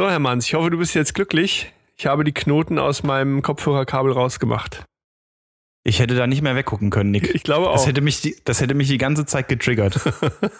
So, Herr Manns, ich hoffe, du bist jetzt glücklich. Ich habe die Knoten aus meinem Kopfhörerkabel rausgemacht. Ich hätte da nicht mehr weggucken können, Nick. Ich glaube auch. Das hätte mich die, das hätte mich die ganze Zeit getriggert.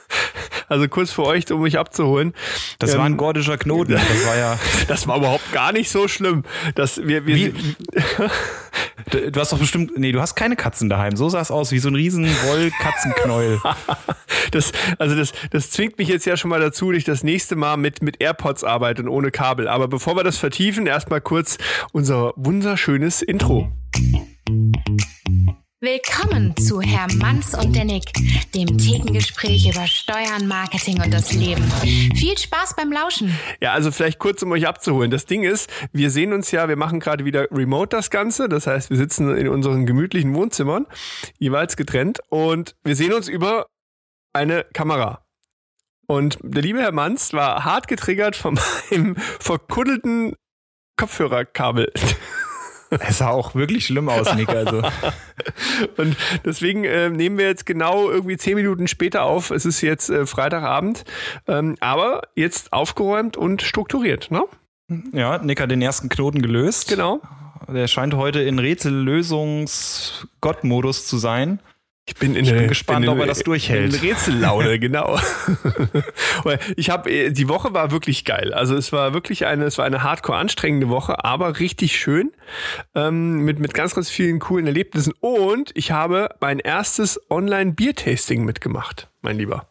also kurz für euch, um mich abzuholen. Das ähm, war ein gordischer Knoten. Das war ja. das war überhaupt gar nicht so schlimm. Dass wir, wir wie, du hast doch bestimmt, nee, du hast keine Katzen daheim. So sah es aus, wie so ein riesen Woll-Katzenknäuel. das, also das, das zwingt mich jetzt ja schon mal dazu, dass ich das nächste Mal mit, mit AirPods arbeite und ohne Kabel. Aber bevor wir das vertiefen, erstmal kurz unser wunderschönes Intro. Willkommen zu Herr Manns und der Nick, dem Thekengespräch über Steuern, Marketing und das Leben. Viel Spaß beim Lauschen. Ja, also vielleicht kurz, um euch abzuholen. Das Ding ist, wir sehen uns ja, wir machen gerade wieder remote das Ganze. Das heißt, wir sitzen in unseren gemütlichen Wohnzimmern, jeweils getrennt, und wir sehen uns über eine Kamera. Und der liebe Herr Manns war hart getriggert von meinem verkuddelten Kopfhörerkabel. Es sah auch wirklich schlimm aus, Nick. Also. Und deswegen äh, nehmen wir jetzt genau irgendwie zehn Minuten später auf. Es ist jetzt äh, Freitagabend, ähm, aber jetzt aufgeräumt und strukturiert, ne? Ja, Nick hat den ersten Knoten gelöst. Genau. Der scheint heute in Rätsellösungs-Gott-Modus zu sein. Ich bin, in ich bin gespannt, in, ob er das durchhält. In Rätsellaune, genau. ich habe äh, die Woche war wirklich geil. Also es war wirklich eine, es war eine hardcore anstrengende Woche, aber richtig schön ähm, mit mit ganz ganz vielen coolen Erlebnissen. Und ich habe mein erstes Online Bier-Tasting mitgemacht, mein Lieber.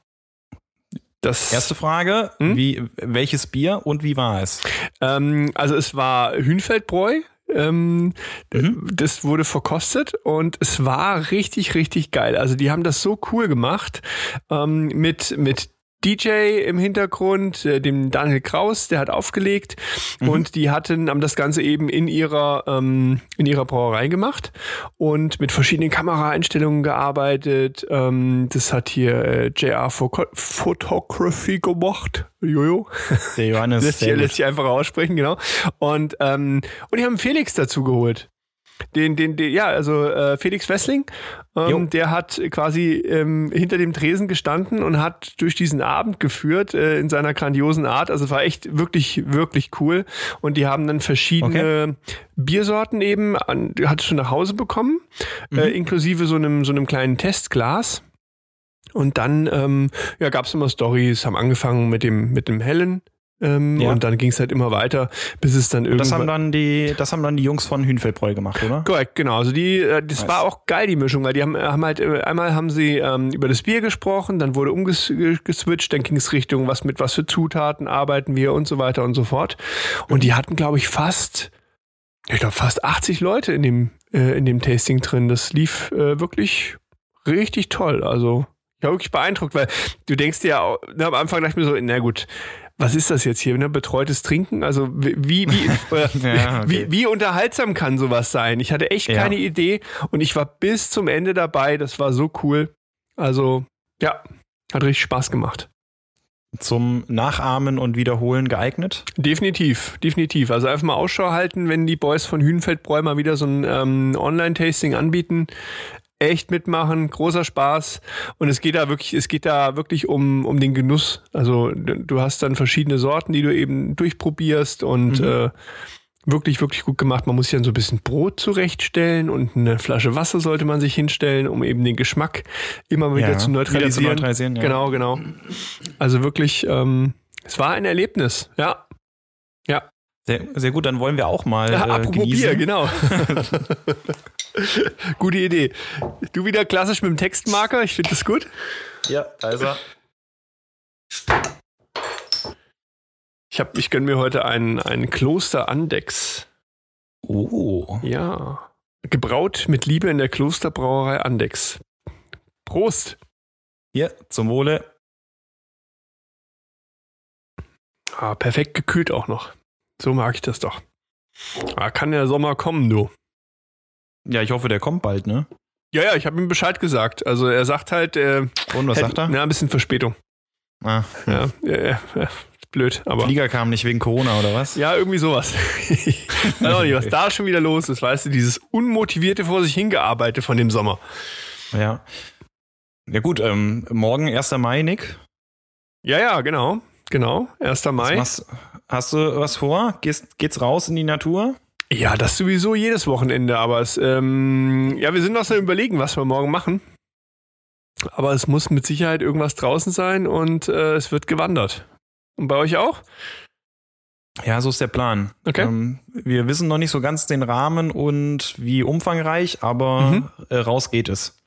Das Erste Frage, hm? wie, welches Bier und wie war es? Ähm, also es war Hühnfeldbräu, ähm, mhm. Das wurde verkostet und es war richtig, richtig geil. Also die haben das so cool gemacht ähm, mit, mit DJ im Hintergrund, äh, dem Daniel Kraus, der hat aufgelegt mhm. und die hatten haben das Ganze eben in ihrer ähm, in ihrer Brauerei gemacht und mit verschiedenen Kameraeinstellungen gearbeitet. Ähm, das hat hier äh, JR Photography gemacht. Jojo. Der Johannes. lässt, sich, lässt sich einfach aussprechen, genau. Und ähm, und die haben Felix dazu geholt. Den, den, den, ja, also äh, Felix Wessling, ähm, der hat quasi ähm, hinter dem Tresen gestanden und hat durch diesen Abend geführt äh, in seiner grandiosen Art. Also war echt wirklich, wirklich cool. Und die haben dann verschiedene okay. Biersorten eben, an, hattest du nach Hause bekommen, äh, mhm. äh, inklusive so einem, so einem kleinen Testglas. Und dann ähm, ja, gab es immer Stories, haben angefangen mit dem, mit dem hellen ähm, ja. Und dann ging es halt immer weiter, bis es dann irgendwann. Das haben dann die, das haben dann die Jungs von Hühnfeldbräu gemacht, oder? Korrekt, genau. Also die, äh, das nice. war auch geil die Mischung, weil die haben, haben halt äh, einmal haben sie ähm, über das Bier gesprochen, dann wurde umgeswitcht, dann ging es Richtung was mit was für Zutaten arbeiten wir und so weiter und so fort. Und die hatten, glaube ich, fast, ich glaube fast 80 Leute in dem äh, in dem Tasting drin. Das lief äh, wirklich richtig toll. Also ich war wirklich beeindruckt, weil du denkst dir ja ne, am Anfang dachte ich mir so, na gut, was ist das jetzt hier, ne? betreutes Trinken? Also wie, wie, ja, okay. wie, wie unterhaltsam kann sowas sein? Ich hatte echt ja. keine Idee und ich war bis zum Ende dabei. Das war so cool. Also ja, hat richtig Spaß gemacht. Zum Nachahmen und Wiederholen geeignet? Definitiv, definitiv. Also einfach mal Ausschau halten, wenn die Boys von Hühnfeldbräu mal wieder so ein ähm, Online-Tasting anbieten echt mitmachen, großer Spaß. Und es geht da wirklich, es geht da wirklich um, um den Genuss. Also du hast dann verschiedene Sorten, die du eben durchprobierst und mhm. äh, wirklich, wirklich gut gemacht. Man muss sich dann so ein bisschen Brot zurechtstellen und eine Flasche Wasser sollte man sich hinstellen, um eben den Geschmack immer wieder ja, zu neutralisieren. Wieder zu neutralisieren ja. Genau, genau. Also wirklich, ähm, es war ein Erlebnis, ja. Ja. Sehr, sehr gut, dann wollen wir auch mal. Ja, äh, apropos genießen. Bier, genau. Gute Idee. Du wieder klassisch mit dem Textmarker, ich finde das gut. Ja, da ist er. Ich, hab, ich gönne mir heute einen, einen Kloster Andex. Oh. Ja. Gebraut mit Liebe in der Klosterbrauerei Andex. Prost. Hier, zum Wohle. Ah, perfekt gekühlt auch noch. So mag ich das doch. Da kann der Sommer kommen, du. Ja, ich hoffe, der kommt bald, ne? Ja, ja, ich habe ihm Bescheid gesagt. Also er sagt halt. Äh, Und was hätte, sagt er? Ja, ein bisschen Verspätung. Ah. Ja, ja, ja, ja blöd. Aber Flieger kam nicht wegen Corona oder was? Ja, irgendwie sowas. ich weiß auch nicht, was da schon wieder los ist. Weißt du, dieses unmotivierte vor sich hingearbeitet von dem Sommer. Ja. Ja gut, ähm, morgen 1. Mai, Nick. Ja, ja, genau. genau, 1. Mai. Machst, hast du was vor? Gehst, geht's raus in die Natur? Ja, das sowieso jedes Wochenende, aber es, ähm, ja, wir sind noch so überlegen, was wir morgen machen. Aber es muss mit Sicherheit irgendwas draußen sein und äh, es wird gewandert. Und bei euch auch? Ja, so ist der Plan. Okay. Ähm, wir wissen noch nicht so ganz den Rahmen und wie umfangreich, aber Mhm. äh, raus geht es.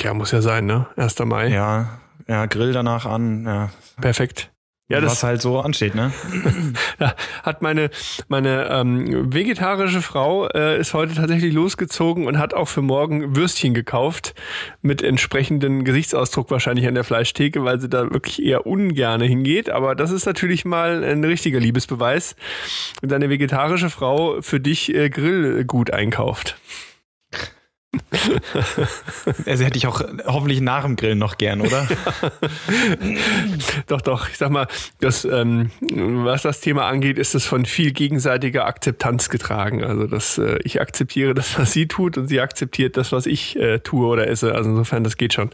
Ja, muss ja sein, ne? 1. Mai. Ja, ja, Grill danach an, ja, Perfekt. Ja, das was halt so ansteht, ne? Ja, hat meine, meine ähm, vegetarische Frau äh, ist heute tatsächlich losgezogen und hat auch für morgen Würstchen gekauft mit entsprechendem Gesichtsausdruck wahrscheinlich an der Fleischtheke, weil sie da wirklich eher ungerne hingeht. Aber das ist natürlich mal ein richtiger Liebesbeweis, wenn deine vegetarische Frau für dich äh, Grillgut einkauft. Also hätte ich auch hoffentlich nach dem Grillen noch gern, oder? Doch, doch, ich sag mal, das, ähm, was das Thema angeht, ist es von viel gegenseitiger Akzeptanz getragen. Also das, äh, ich akzeptiere das, was sie tut und sie akzeptiert das, was ich äh, tue oder esse. Also insofern, das geht schon.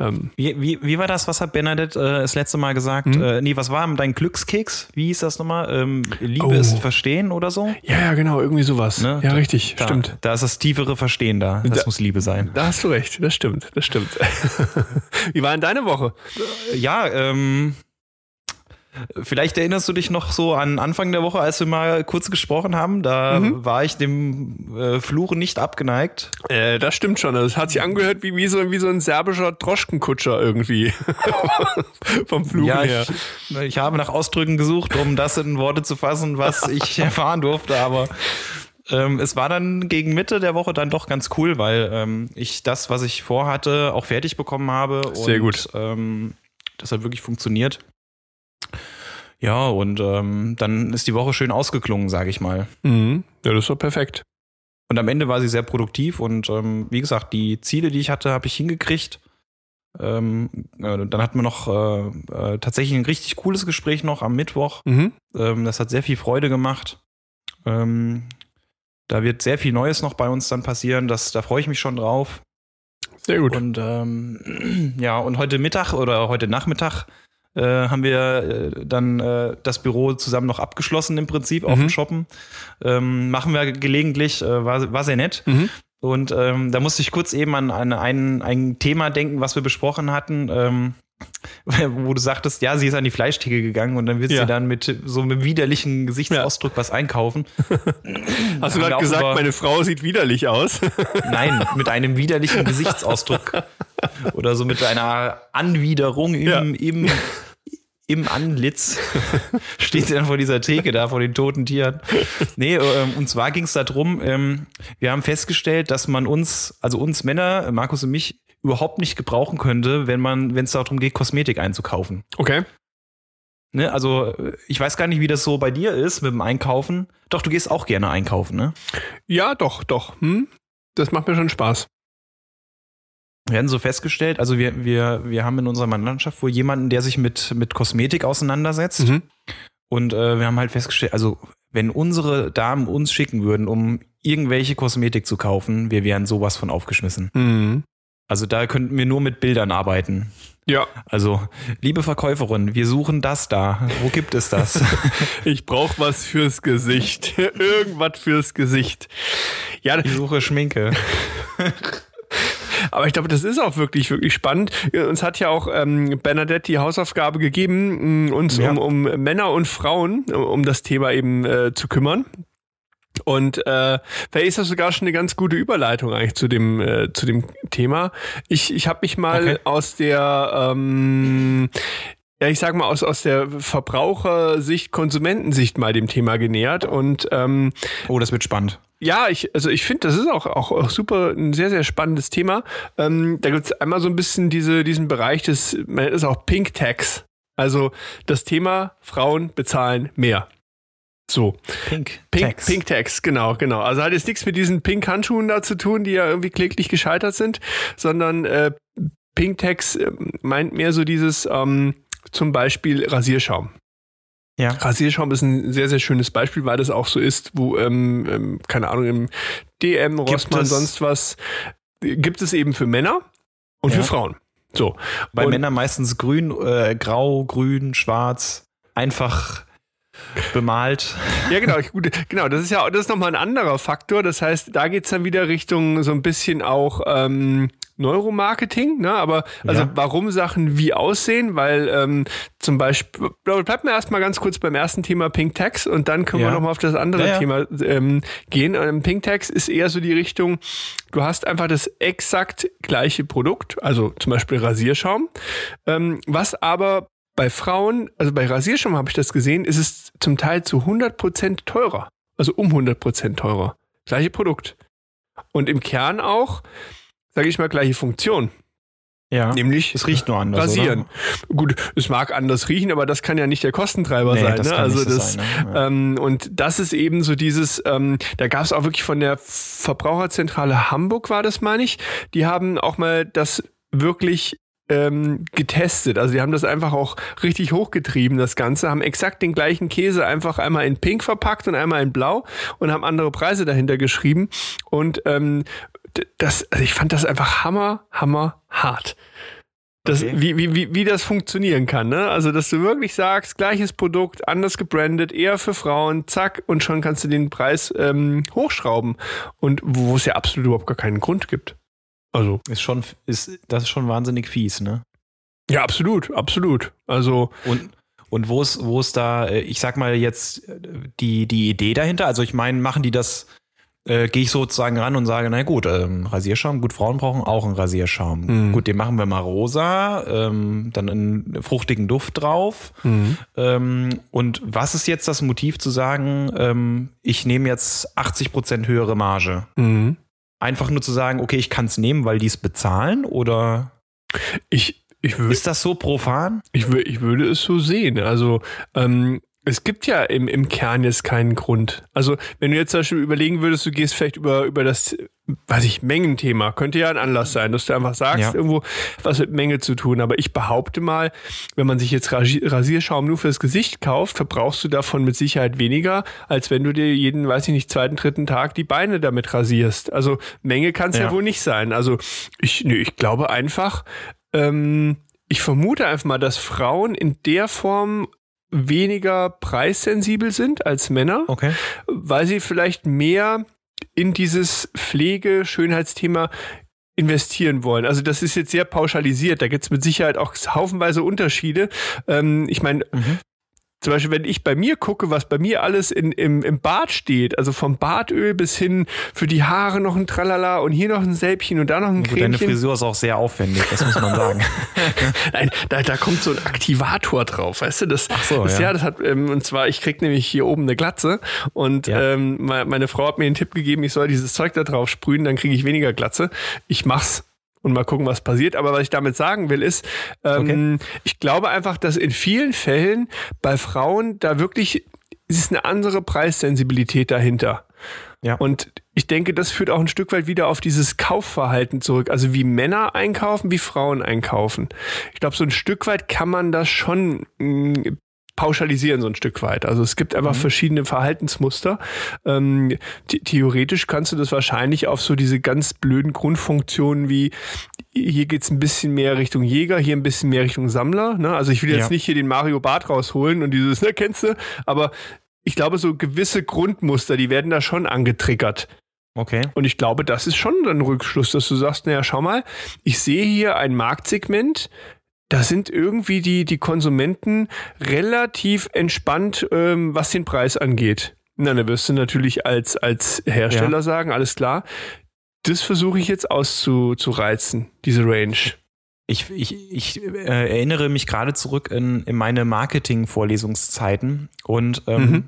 Ähm, Wie, wie, wie war das, was hat Bernadette äh, das letzte Mal gesagt? Hm? Äh, nee, was war dein Glückskeks? Wie hieß das nochmal? Ähm, Liebe Oh. ist Verstehen oder so? ja, ja, genau, irgendwie sowas. Ne? Ja, Da- richtig, Da, stimmt. Da ist das tiefere Verstehen da. Das Da- muss Liebe sein. Da hast du recht, das stimmt, das stimmt. Wie war denn deine Woche? Ja, ähm, vielleicht erinnerst du dich noch so an Anfang der Woche, als wir mal kurz gesprochen haben. Da Mhm. war ich dem äh, Fluchen nicht abgeneigt. Äh, das stimmt schon. Also, es hat sich angehört wie, wie, so, wie so ein serbischer Droschkenkutscher irgendwie. Vom Fluchen ja, her. ich, ich habe nach Ausdrücken gesucht, um das in Worte zu fassen, was ich erfahren durfte, aber ähm, es war dann gegen Mitte der Woche dann doch ganz cool, weil ähm, ich das, was ich vorhatte, auch fertig bekommen habe. Sehr und, gut. Ähm, das hat wirklich funktioniert. Ja, und ähm, dann ist die Woche schön ausgeklungen, sage ich mal. Mhm. Ja, das ist doch perfekt. Und am Ende war sie sehr produktiv und ähm, wie gesagt, die Ziele, die ich hatte, habe ich hingekriegt. Ähm, äh, dann hatten wir noch äh, äh, tatsächlich ein richtig cooles Gespräch noch am Mittwoch. Mhm. Ähm, das hat sehr viel Freude gemacht. Ähm, da wird sehr viel Neues noch bei uns dann passieren. Das, da freue ich mich schon drauf. Sehr gut. Und ähm, ja, und heute Mittag oder heute Nachmittag äh, haben wir äh, dann äh, das Büro zusammen noch abgeschlossen im Prinzip auf Mhm. dem Shoppen. Ähm, machen wir gelegentlich, äh, war, war sehr nett. Mhm. Und ähm, da musste ich kurz eben an, an ein, ein Thema denken, was wir besprochen hatten, ähm, wo du sagtest, ja, sie ist an die Fleischtheke gegangen und dann wird Ja. sie dann mit so einem widerlichen Gesichtsausdruck was einkaufen. Hast du gerade gesagt, über- meine Frau sieht widerlich aus? Nein, mit einem widerlichen Gesichtsausdruck. Oder so mit einer Anwiderung im, Ja. im, im Antlitz steht sie dann vor dieser Theke da, vor den toten Tieren. Nee, ähm, und zwar ging es darum, ähm, wir haben festgestellt, dass man uns, also uns Männer, Markus und mich, überhaupt nicht gebrauchen könnte, wenn man, wenn es darum geht, Kosmetik einzukaufen. Okay. Ne? Also, ich weiß gar nicht, wie das so bei dir ist mit dem Einkaufen. Doch, du gehst auch gerne einkaufen, ne? Ja, doch, doch. Hm? Das macht mir schon Spaß. Wir haben so festgestellt, also wir, wir, wir haben in unserer Mannschaft wohl jemanden, der sich mit, mit Kosmetik auseinandersetzt. Mhm. Und äh, wir haben halt festgestellt, also wenn unsere Damen uns schicken würden, um irgendwelche Kosmetik zu kaufen, wir wären sowas von aufgeschmissen. Mhm. Also da könnten wir nur mit Bildern arbeiten. Ja, Also, liebe Verkäuferin, wir suchen das da. Wo gibt es das? ich brauche was fürs Gesicht. Irgendwas fürs Gesicht. Ja, Ich suche Schminke. aber ich glaube, das ist auch wirklich, wirklich spannend. Uns hat ja auch ähm, Bernadette die Hausaufgabe gegeben, mh, uns Ja. um, um Männer und Frauen, um, um das Thema eben äh, zu kümmern. Und äh, vielleicht ist das sogar schon eine ganz gute Überleitung eigentlich zu dem äh, zu dem Thema. Ich ich habe mich mal Okay. aus der ähm, ja, ich sag mal aus aus der Verbrauchersicht, Konsumentensicht mal dem Thema genähert und ähm, Oh, das wird spannend. ja, ich, also ich finde, das ist auch, auch, auch super ein sehr, sehr spannendes Thema. Ähm, da gibt's einmal so ein bisschen diese, diesen Bereich des, man nennt es auch Pink Tax. Also das Thema Frauen bezahlen mehr. So. Pink. Pink Tax. Pink Tax, genau, genau. Also hat jetzt nichts mit diesen Pink Handschuhen da zu tun, die ja irgendwie kläglich gescheitert sind, sondern äh, Pink Tax äh, meint mehr so dieses ähm, zum Beispiel Rasierschaum. Ja. Rasierschaum ist ein sehr, sehr schönes Beispiel, weil das auch so ist, wo, ähm, ähm, keine Ahnung, im DM, Rossmann, es- sonst was, gibt es eben für Männer und Ja. für Frauen. So. Bei Männern meistens grün, äh, grau, grün, schwarz, einfach bemalt. Ja, genau, ich, gut, genau. Das ist ja das ist nochmal ein anderer Faktor. Das heißt, da geht's dann wieder Richtung so ein bisschen auch ähm, Neuromarketing, ne? Aber also Ja. warum Sachen wie aussehen, weil ähm, zum Beispiel, bleibt mir erstmal ganz kurz beim ersten Thema Pink Tax und dann können wir Ja. nochmal auf das andere Ja. Thema ähm, gehen. Ähm, Pink Tax ist eher so die Richtung, du hast einfach das exakt gleiche Produkt, also zum Beispiel Rasierschaum, ähm, was aber bei Frauen, also bei Rasierschaum habe ich das gesehen, ist es zum Teil zu 100% teurer. Also um 100% teurer. Gleiche Produkt. Und im Kern auch, sage ich mal, gleiche Funktion. Ja. Nämlich Es riecht nur anders. rasieren. Oder? Gut, es mag anders riechen, aber das kann ja nicht der Kostentreiber Nee, sein. das ne? kann also so das, sein, ne? Ja. ähm, und das ist eben so dieses, ähm, da gab es auch wirklich von der Verbraucherzentrale Hamburg war das, meine ich, die haben auch mal das wirklich ähm, getestet. Also die haben das einfach auch richtig hochgetrieben, das Ganze, haben exakt den gleichen Käse einfach einmal in Pink verpackt und einmal in Blau und haben andere Preise dahinter geschrieben. Und ähm, das, also ich fand das einfach hammer, hammer hart. Das, Okay. wie, wie, wie, wie das funktionieren kann, ne? Also, dass du wirklich sagst, gleiches Produkt, anders gebrandet, eher für Frauen, zack, und schon kannst du den Preis ähm, hochschrauben. Und wo es ja absolut überhaupt gar keinen Grund gibt. Also, Ist schon, ist, das ist schon wahnsinnig fies, ne? ja, absolut, absolut. Also, Und, und wo ist, wo ist da, äh, ich sag mal jetzt, die, die Idee dahinter? Also ich meine, machen die das, äh, gehe ich sozusagen ran und sage, na gut, ähm, Rasierschaum, gut, Frauen brauchen auch einen Rasierschaum. Mhm. Gut, den machen wir mal rosa, ähm, dann einen fruchtigen Duft drauf. mhm. Ähm, und was ist jetzt das Motiv zu sagen, ähm, ich nehme jetzt 80% höhere Marge? Mhm. Einfach nur zu sagen, okay, ich kann es nehmen, weil die es bezahlen? Oder ich, ich, ist das so profan? ich, ich würde es so sehen. Also, ähm, es gibt ja im, im Kern jetzt keinen Grund. Also, wenn du jetzt zum Beispiel überlegen würdest, du gehst vielleicht über, über das, weiß ich, Mengenthema, könnte ja ein Anlass sein, dass du einfach sagst, Ja. irgendwo was mit Menge zu tun. Aber ich behaupte mal, wenn man sich jetzt Rasi- Rasierschaum nur fürs Gesicht kauft, verbrauchst du davon mit Sicherheit weniger, als wenn du dir jeden, weiß ich nicht, zweiten, dritten Tag die Beine damit rasierst. Also Menge kann es ja. Ja. wohl nicht sein. Also ich, nee, ich glaube einfach, ähm, ich vermute einfach mal, dass Frauen in der Form weniger preissensibel sind als Männer, Okay. weil sie vielleicht mehr in dieses Pflege-Schönheitsthema investieren wollen. Also das ist jetzt sehr pauschalisiert. Da gibt es mit Sicherheit auch haufenweise Unterschiede. Ähm, ich meine, Mhm. Zum Beispiel, wenn ich bei mir gucke, was bei mir alles in, im, im Bad steht, also vom Badöl bis hin für die Haare noch ein Tralala und hier noch ein Sälbchen und da noch ein Gut, deine Cremchen. Frisur ist auch sehr aufwendig, das muss man sagen. Nein, da, da kommt so ein Aktivator drauf, weißt du? Das, Ach so, das, ja. ja. das hat, ähm, und zwar, ich krieg nämlich hier oben eine Glatze und Ja. ähm, me- meine Frau hat mir den Tipp gegeben, ich soll dieses Zeug da drauf sprühen, dann kriege ich weniger Glatze. Ich mach's und mal gucken, was passiert. Aber was ich damit sagen will, ist, ähm, ich glaube einfach, dass in vielen Fällen bei Frauen da wirklich es ist eine andere Preissensibilität dahinter. Ja. Und ich denke, das führt auch ein Stück weit wieder auf dieses Kaufverhalten zurück. Also wie Männer einkaufen, wie Frauen einkaufen. Ich glaube, so ein Stück weit kann man das schon mh, pauschalisieren, so ein Stück weit. Also es gibt einfach verschiedene Verhaltensmuster. Ähm, the theoretisch kannst du das wahrscheinlich auf so diese ganz blöden Grundfunktionen wie hier geht's ein bisschen mehr Richtung Jäger, hier ein bisschen mehr Richtung Sammler. Ne? Also ich will jetzt Ja. nicht hier den Mario Bart rausholen und dieses, ne, kennst du? Aber ich glaube, so gewisse Grundmuster, die werden da schon angetriggert. Okay. Und ich glaube, das ist schon ein Rückschluss, dass du sagst, naja, schau mal, ich sehe hier ein Marktsegment, da sind irgendwie die, die Konsumenten relativ entspannt, ähm, was den Preis angeht. Na, da wirst du natürlich als, als Hersteller Ja. sagen, alles klar, das versuche ich jetzt auszureizen, diese Range. Ich, ich, ich äh, erinnere mich gerade zurück in, in meine Marketing-Vorlesungszeiten und ähm, Mhm.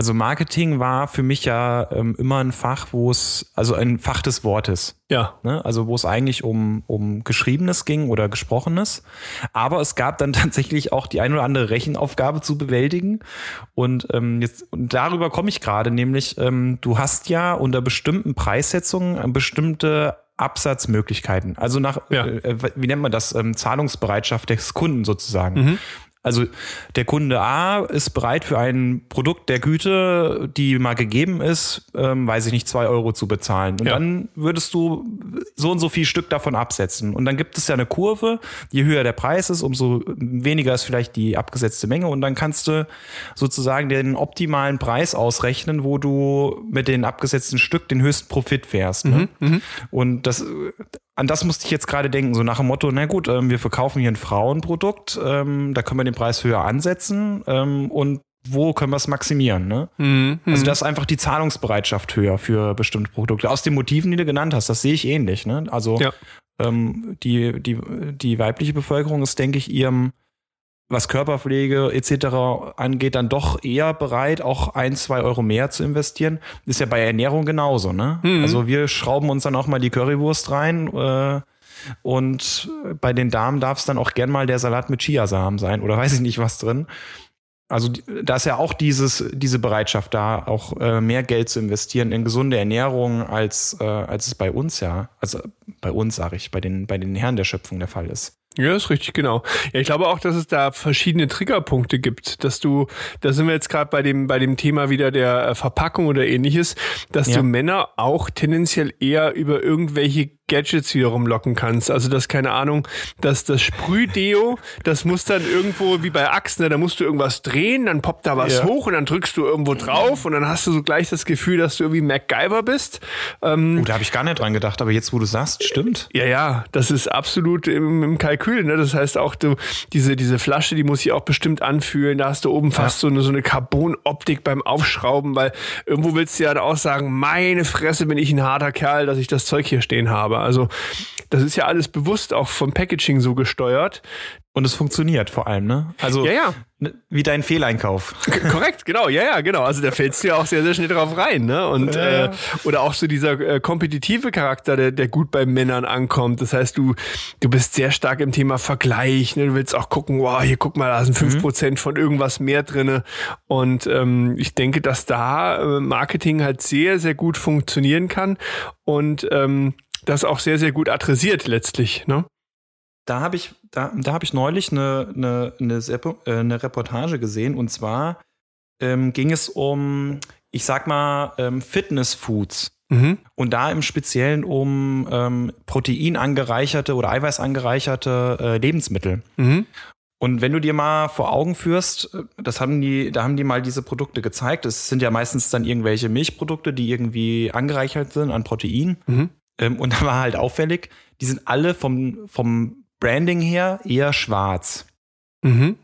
Also Marketing war für mich ja ähm, immer ein Fach, wo es, also ein Fach des Wortes. Ja. Ne? Also wo es eigentlich um, um Geschriebenes ging oder Gesprochenes. Aber es gab dann tatsächlich auch die ein oder andere Rechenaufgabe zu bewältigen. Und und jetzt und darüber komme ich gerade, nämlich ähm, du hast ja unter bestimmten Preissetzungen äh, bestimmte Absatzmöglichkeiten. Also nach, Ja. äh, wie nennt man das? Ähm, Zahlungsbereitschaft des Kunden sozusagen. Mhm. Also der Kunde A ist bereit für ein Produkt der Güte, die mal gegeben ist, ähm, weiß ich nicht, zwei Euro zu bezahlen. Und Ja. dann würdest du so und so viel Stück davon absetzen. Und dann gibt es ja eine Kurve. Je höher der Preis ist, umso weniger ist vielleicht die abgesetzte Menge. Und dann kannst du sozusagen den optimalen Preis ausrechnen, wo du mit den abgesetzten Stück den höchsten Profit fährst. Ne? Und das, an das musste ich jetzt gerade denken, so nach dem Motto, na gut, ähm, wir verkaufen hier ein Frauenprodukt, ähm, da können wir den Preis höher ansetzen ähm, und wo können wir es maximieren? Ne? Also da ist einfach die Zahlungsbereitschaft höher für bestimmte Produkte. Aus den Motiven, die du genannt hast, das sehe ich ähnlich. Ne? Also Ja. ähm, die, die, die weibliche Bevölkerung ist, denke ich, ihrem was Körperpflege etc. angeht, dann doch eher bereit, auch ein, zwei Euro mehr zu investieren. Ist ja bei Ernährung genauso, ne? Also wir schrauben uns dann auch mal die Currywurst rein äh, und bei den Damen darf es dann auch gern mal der Salat mit Chiasamen sein oder weiß ich nicht was drin. Also da ist ja auch dieses, diese Bereitschaft da, auch äh, mehr Geld zu investieren in gesunde Ernährung, als, äh, als es bei uns ja, also bei uns sage ich, bei den, bei den Herren der Schöpfung der Fall ist. Ja, ist richtig, genau. Ja, ich glaube auch, dass es da verschiedene Triggerpunkte gibt, dass du, da sind wir jetzt gerade bei dem, bei dem Thema wieder der äh, Verpackung oder ähnliches, dass Ja. du Männer auch tendenziell eher über irgendwelche Gadgets wiederum locken kannst. Also das, keine Ahnung, dass das Sprühdeo, das muss dann irgendwo wie bei Achsen, ne, da musst du irgendwas drehen, dann poppt da was Ja. hoch und dann drückst du irgendwo drauf und dann hast du so gleich das Gefühl, dass du irgendwie MacGyver bist. Ähm, Oh, da habe ich gar nicht dran gedacht, aber jetzt, wo du sagst, stimmt. ja, ja, das ist absolut im, im Kalkül. Ne? Das heißt auch, du, diese, diese Flasche, die muss sich auch bestimmt anfühlen. Da hast du oben fast so eine, so eine Carbon-Optik beim Aufschrauben, weil irgendwo willst du ja auch sagen, meine Fresse bin ich ein harter Kerl, dass ich das Zeug hier stehen habe. Also das ist ja alles bewusst auch vom Packaging so gesteuert. Und es funktioniert vor allem, ne? Also Ja, ja. ne, wie dein Fehleinkauf. K- Korrekt, genau, ja, ja, genau. Also da fällst du ja auch sehr, sehr schnell drauf rein, ne? Und Ja. Äh, oder auch so dieser äh, kompetitive Charakter, der, der gut bei Männern ankommt. Das heißt, du, du bist sehr stark im Thema Vergleich, ne? Du willst auch gucken, wow, hier guck mal, da sind fünf Prozent von irgendwas mehr drinne. Und ähm, ich denke, dass da äh, Marketing halt sehr, sehr gut funktionieren kann und ähm, das auch sehr, sehr gut adressiert letztlich, ne? Da habe ich, da, da habe ich neulich eine, eine, eine, äh, eine Reportage gesehen und zwar ähm, ging es um, ich sag mal, ähm, Fitness-Foods. Mhm. Und da im Speziellen um ähm, Protein angereicherte oder Eiweiß angereicherte äh, Lebensmittel. Mhm. Und wenn du dir mal vor Augen führst, äh, das haben die, da haben die mal diese Produkte gezeigt. Es sind ja meistens dann irgendwelche Milchprodukte, die irgendwie angereichert sind an Protein. Mhm. Ähm, und da war halt auffällig, die sind alle vom, vom Branding her eher schwarz. Mhm.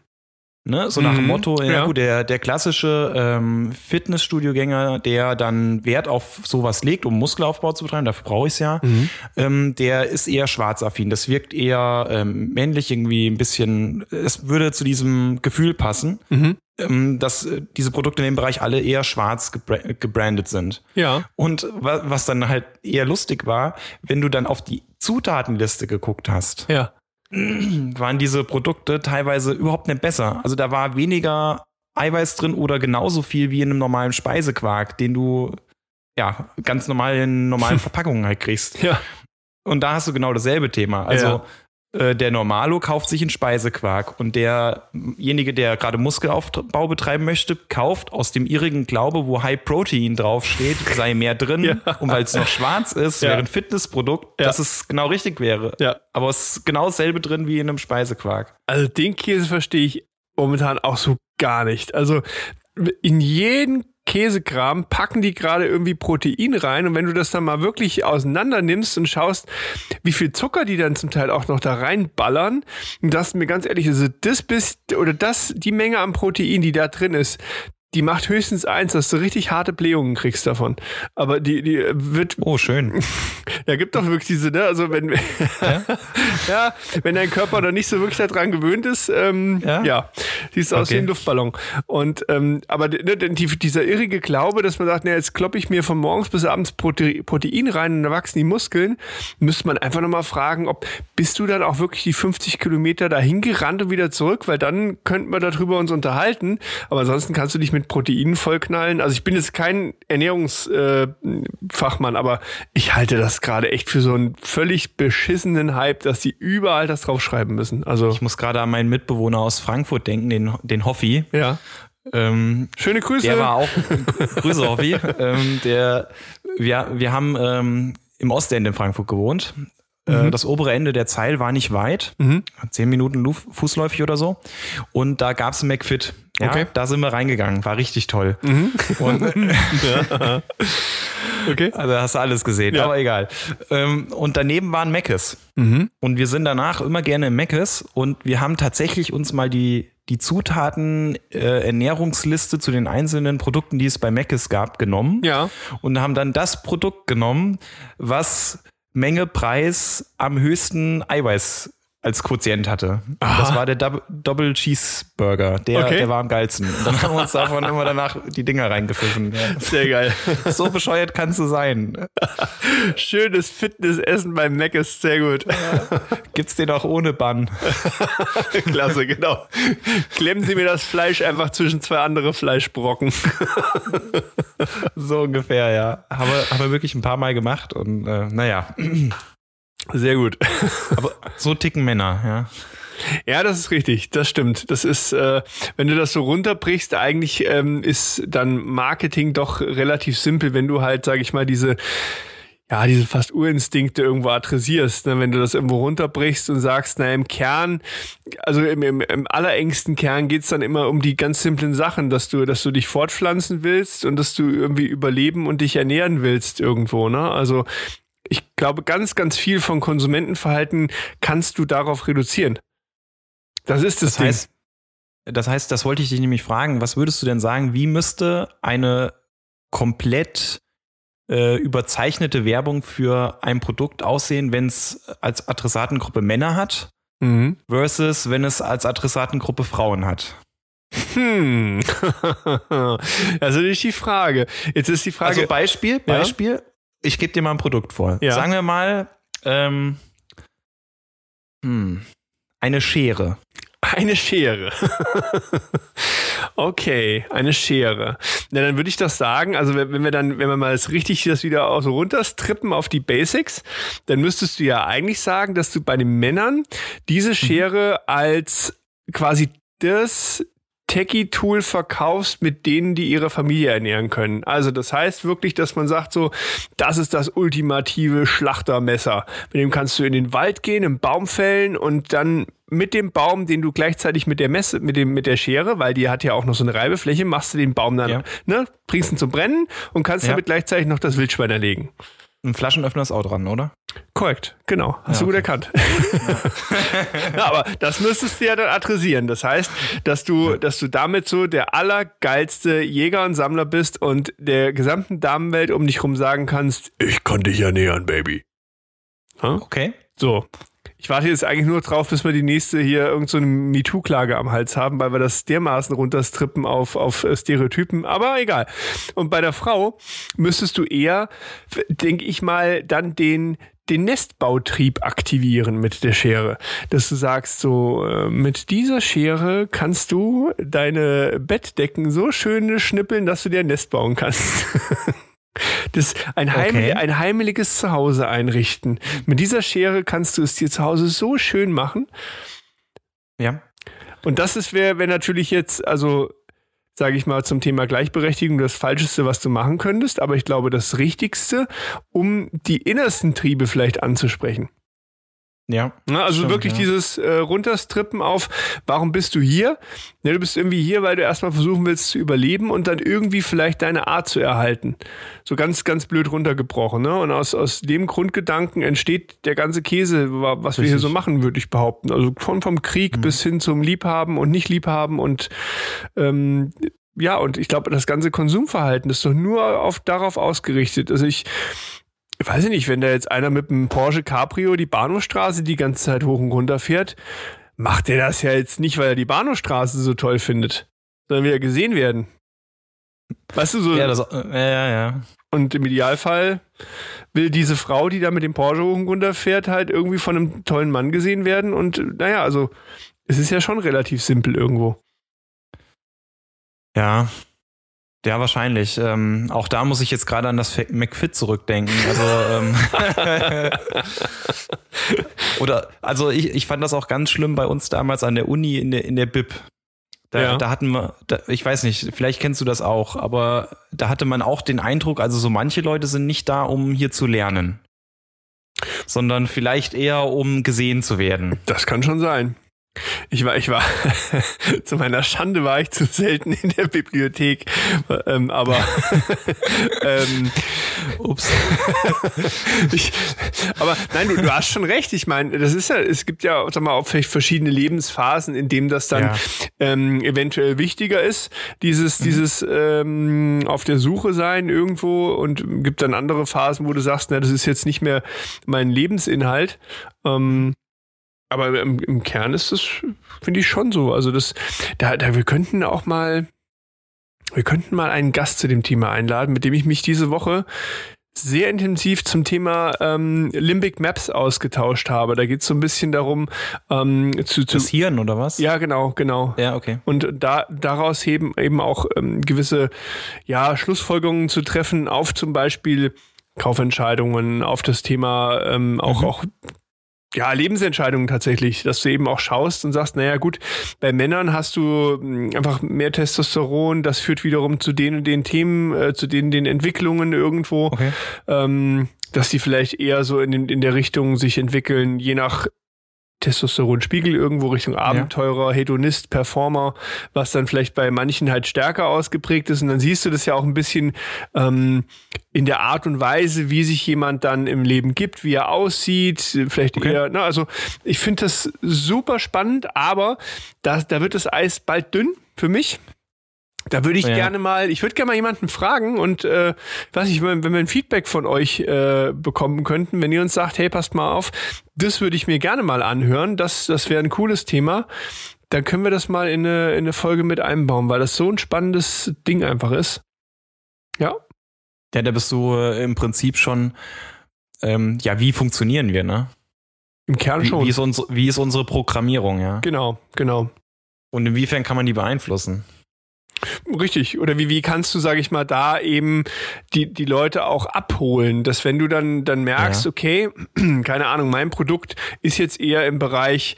Ne? So nach dem Mhm, Motto, ja, ja. gut, der, der klassische ähm, Fitnessstudio-Gänger, der dann Wert auf sowas legt, um Muskelaufbau zu betreiben, dafür brauche ich es ja, Mhm. ähm, der ist eher schwarzaffin. Das wirkt eher ähm, männlich, irgendwie ein bisschen, es würde zu diesem Gefühl passen, Mhm. ähm, dass äh, diese Produkte in dem Bereich alle eher schwarz gebra gebrandet sind. Ja. Und wa was dann halt eher lustig war, wenn du dann auf die Zutatenliste geguckt hast, Ja. waren diese Produkte teilweise überhaupt nicht besser. Also da war weniger Eiweiß drin oder genauso viel wie in einem normalen Speisequark, den du ja ganz normal in normalen Verpackungen halt kriegst. Ja. Und da hast du genau dasselbe Thema. Also äh, der Normalo kauft sich einen Speisequark und derjenige, der gerade Muskelaufbau betreiben möchte, kauft aus dem irrigen Glaube, wo High Protein draufsteht, sei mehr drin. Ja. Und weil es noch schwarz ist, Ja. wäre ein Fitnessprodukt, Ja. dass es genau richtig wäre. Ja. Aber es ist genau dasselbe drin wie in einem Speisequark. Also den Käse verstehe ich momentan auch so gar nicht. Also in jeden Käsekram packen die gerade irgendwie Protein rein und wenn du das dann mal wirklich auseinander nimmst und schaust, wie viel Zucker die dann zum Teil auch noch da reinballern, und das mir ganz ehrlich, also das bist oder das die Menge an Protein, die da drin ist, die macht höchstens eins, dass du richtig harte Blähungen kriegst davon. Aber die, die wird Oh, schön. ja, gibt doch wirklich diese, ne? Also wenn ja? wenn dein Körper noch nicht so wirklich daran gewöhnt ist, ähm, ja, Ja? siehst du aus Okay. wie ein Luftballon. Und ähm, aber ne, die, dieser irrige Glaube, dass man sagt, ne, jetzt kloppe ich mir von morgens bis abends Prote Protein rein und da wachsen die Muskeln, müsste man einfach nochmal fragen, ob bist du dann auch wirklich die 50 Kilometer dahin gerannt und wieder zurück, weil dann könnten wir darüber uns unterhalten. Aber ansonsten kannst du dich mit Proteinen vollknallen. Also ich bin jetzt kein Ernährungsfachmann, äh, aber ich halte das gerade echt für so einen völlig beschissenen Hype, dass die überall das draufschreiben müssen. Also Ich muss gerade an meinen Mitbewohner aus Frankfurt denken, den, den Hoffi. ja. Ähm, Schöne Grüße. der war auch, Grüße Hoffi, ähm, der, wir, wir haben ähm, im Ostende in Frankfurt gewohnt. Äh, Das obere Ende der Zeil war nicht weit, zehn Minuten fußläufig oder so. Und da gab's ein McFit. Ja, Okay. Da sind wir reingegangen, war richtig toll. Und okay. Also hast du alles gesehen, Ja. aber egal. Ähm, und daneben waren Meckes. Und wir sind danach immer gerne im Meckes und wir haben tatsächlich uns mal die, die Zutaten, äh, Ernährungsliste zu den einzelnen Produkten, die es bei Meckes gab, genommen. Ja. Und haben dann das Produkt genommen, was Menge, Preis am höchsten Eiweiß als Quotient hatte. Das war der Dub Double Cheeseburger. Der, Okay. der war am geilsten. Und dann haben wir uns davon immer danach die Dinger reingepfiffen. Ja. Sehr geil. So bescheuert kannst du sein. Schönes Fitnessessen beim Mac ist sehr gut. Gibt's den auch ohne Bann? Klasse, genau. Klemmen Sie mir das Fleisch einfach zwischen zwei andere Fleischbrocken. So ungefähr, ja. Haben wir, haben wir wirklich ein paar Mal gemacht und äh, naja. Sehr gut. Aber so ticken Männer, ja. Ja, das ist richtig. Das stimmt. Das ist, äh, wenn du das so runterbrichst, eigentlich ähm, ist dann Marketing doch relativ simpel, wenn du halt, sag ich mal, diese ja, diese fast Urinstinkte irgendwo adressierst, ne? wenn du das irgendwo runterbrichst und sagst, na im Kern, also im, im, im allerengsten Kern geht's dann immer um die ganz simplen Sachen, dass du, dass du dich fortpflanzen willst und dass du irgendwie überleben und dich ernähren willst irgendwo, ne? Also ich glaube, ganz, ganz viel von Konsumentenverhalten kannst du darauf reduzieren. Das ist das, Das heißt, das heißt, das wollte ich dich nämlich fragen. Was würdest du denn sagen, wie müsste eine komplett äh, überzeichnete Werbung für ein Produkt aussehen, wenn es als Adressatengruppe Männer hat, Ding. Mhm. versus wenn es als Adressatengruppe Frauen hat? Hm. also nicht die Frage. Jetzt ist die Frage. Also Beispiel, Ja. Ich gebe dir mal ein Produkt vor. Ja. Sagen wir mal, ähm, hm, eine Schere. Eine Schere. okay, eine Schere. Na, dann würde ich das sagen, also wenn wenn wir dann, wenn wir mal das richtig das wieder auch so runterstrippen auf die Basics, dann müsstest du ja eigentlich sagen, dass du bei den Männern diese Schere als quasi das Techie-Tool verkaufst, mit denen die ihre Familie ernähren können. Also das heißt wirklich, dass man sagt so, das ist das ultimative Schlachtermesser. Mit dem kannst du in den Wald gehen, einen Baum fällen und dann mit dem Baum, den du gleichzeitig mit der Messe, mit dem, mit der Schere, weil die hat ja auch noch so eine Reibefläche, machst du den Baum dann, Ja. ne, bringst ihn zum Brennen und kannst Ja. damit gleichzeitig noch das Wildschwein erlegen. Ein Flaschenöffner ist auch dran, oder? Korrekt, genau. Hast Ja, du gut okay. erkannt. ja, aber das müsstest du ja dann adressieren. Das heißt, dass du, dass du damit so der allergeilste Jäger und Sammler bist und der gesamten Damenwelt um dich rum sagen kannst, ich kann dich ernähren, Baby. Ha? Okay. So. Ich warte jetzt eigentlich nur drauf, bis wir die nächste hier irgendeine so MeToo-Klage am Hals haben, weil wir das dermaßen runterstrippen auf, auf äh, Stereotypen. Aber egal. Und bei der Frau müsstest du eher, denke ich mal, dann den den Nestbautrieb aktivieren mit der Schere. Dass du sagst, so, äh, mit dieser Schere kannst du deine Bettdecken so schön schnippeln, dass du dir ein Nest bauen kannst. Das ein, heim, Okay. ein heimeliges Zuhause einrichten. Mit dieser Schere kannst du es dir zu Hause so schön machen. Ja. Und das ist wäre wär natürlich jetzt, also sage ich mal zum Thema Gleichberechtigung das Falscheste, was du machen könntest, aber ich glaube das Richtigste, um die innersten Triebe vielleicht anzusprechen. Ja. Ne, also Stimmt, wirklich ja. dieses äh, Runterstrippen auf, warum bist du hier? Ne, du bist irgendwie hier, weil du erstmal versuchen willst zu überleben und dann irgendwie vielleicht deine Art zu erhalten. So ganz, ganz blöd runtergebrochen. Ne? Und aus, aus dem Grundgedanken entsteht der ganze Käse, wa- was wir hier Richtig. so machen, würde ich behaupten. Also von vom Krieg bis hin zum Liebhaben und nicht Liebhaben und ähm, ja, und ich glaube, das ganze Konsumverhalten ist doch nur auf, darauf ausgerichtet. Also ich, ich weiß nicht, wenn da jetzt einer mit einem Porsche Cabrio die Bahnhofstraße die ganze Zeit hoch und runter fährt, macht er das ja jetzt nicht, weil er die Bahnhofstraße so toll findet, sondern will er gesehen werden. Weißt du, so, Ja, das, äh, ja, ja. und im Idealfall will diese Frau, die da mit dem Porsche hoch und runter fährt, halt irgendwie von einem tollen Mann gesehen werden und naja, also es ist ja schon relativ simpel irgendwo. Ja. Ja, wahrscheinlich. Ähm, auch da muss ich jetzt gerade an das McFit zurückdenken. Also ähm, oder also ich, ich fand das auch ganz schlimm bei uns damals an der Uni in der in der Bib. Da, ja. da hatten wir, da, ich weiß nicht, vielleicht kennst du das auch, aber da hatte man auch den Eindruck, also so manche Leute sind nicht da, um hier zu lernen, sondern vielleicht eher, um gesehen zu werden. Das kann schon sein. Ich war, ich war, zu meiner Schande war ich zu selten in der Bibliothek, ähm, aber, ähm, ups. ich, aber nein, du, du hast schon recht. Ich meine, das ist ja, es gibt ja, sag mal, auch vielleicht verschiedene Lebensphasen, in denen das dann ja. ähm, eventuell wichtiger ist, dieses, mhm. dieses ähm, auf der Suche sein irgendwo und gibt dann andere Phasen, wo du sagst, na, das ist jetzt nicht mehr mein Lebensinhalt. Ähm, aber im, im Kern ist das, finde ich, schon so. Also das, da, da, wir könnten auch mal, wir könnten mal einen Gast zu dem Thema einladen, mit dem ich mich diese Woche sehr intensiv zum Thema ähm, Limbic Maps ausgetauscht habe. Da geht es so ein bisschen darum, ähm, zu, zu das Hirn oder was? Ja, genau, genau. Ja, okay. Und da daraus eben eben auch ähm, gewisse ja Schlussfolgerungen zu treffen auf zum Beispiel Kaufentscheidungen, auf das Thema ähm, auch mhm. auch ja, Lebensentscheidungen tatsächlich, dass du eben auch schaust und sagst, naja gut, bei Männern hast du hm, einfach mehr Testosteron, das führt wiederum zu den und den Themen, äh, zu den den Entwicklungen irgendwo, okay. ähm, dass die vielleicht eher so in, in der Richtung sich entwickeln, je nach Testosteronspiegel irgendwo Richtung Abenteurer, ja. Hedonist, Performer, was dann vielleicht bei manchen halt stärker ausgeprägt ist. Und dann siehst du das ja auch ein bisschen ähm, in der Art und Weise, wie sich jemand dann im Leben gibt, wie er aussieht, vielleicht okay. eher, na, also ich finde das super spannend, aber da, da wird das Eis bald dünn für mich. Da würde ich ja. gerne mal, ich würde gerne mal jemanden fragen und äh, weiß ich, wenn, wenn wir ein Feedback von euch äh, bekommen könnten, wenn ihr uns sagt, hey, passt mal auf, das würde ich mir gerne mal anhören, das, das wäre ein cooles Thema, dann können wir das mal in eine, in eine Folge mit einbauen, weil das so ein spannendes Ding einfach ist. Ja. Ja, da bist du äh, im Prinzip schon, ähm, ja, wie funktionieren wir, ne? Im Kern schon. Wie ist, unsere, wie ist unsere Programmierung, ja? Genau, genau. Und inwiefern kann man die beeinflussen? Richtig. Oder wie, wie kannst du, sage ich mal, da eben die, die Leute auch abholen, dass wenn du dann, dann merkst, ja. okay, keine Ahnung, mein Produkt ist jetzt eher im Bereich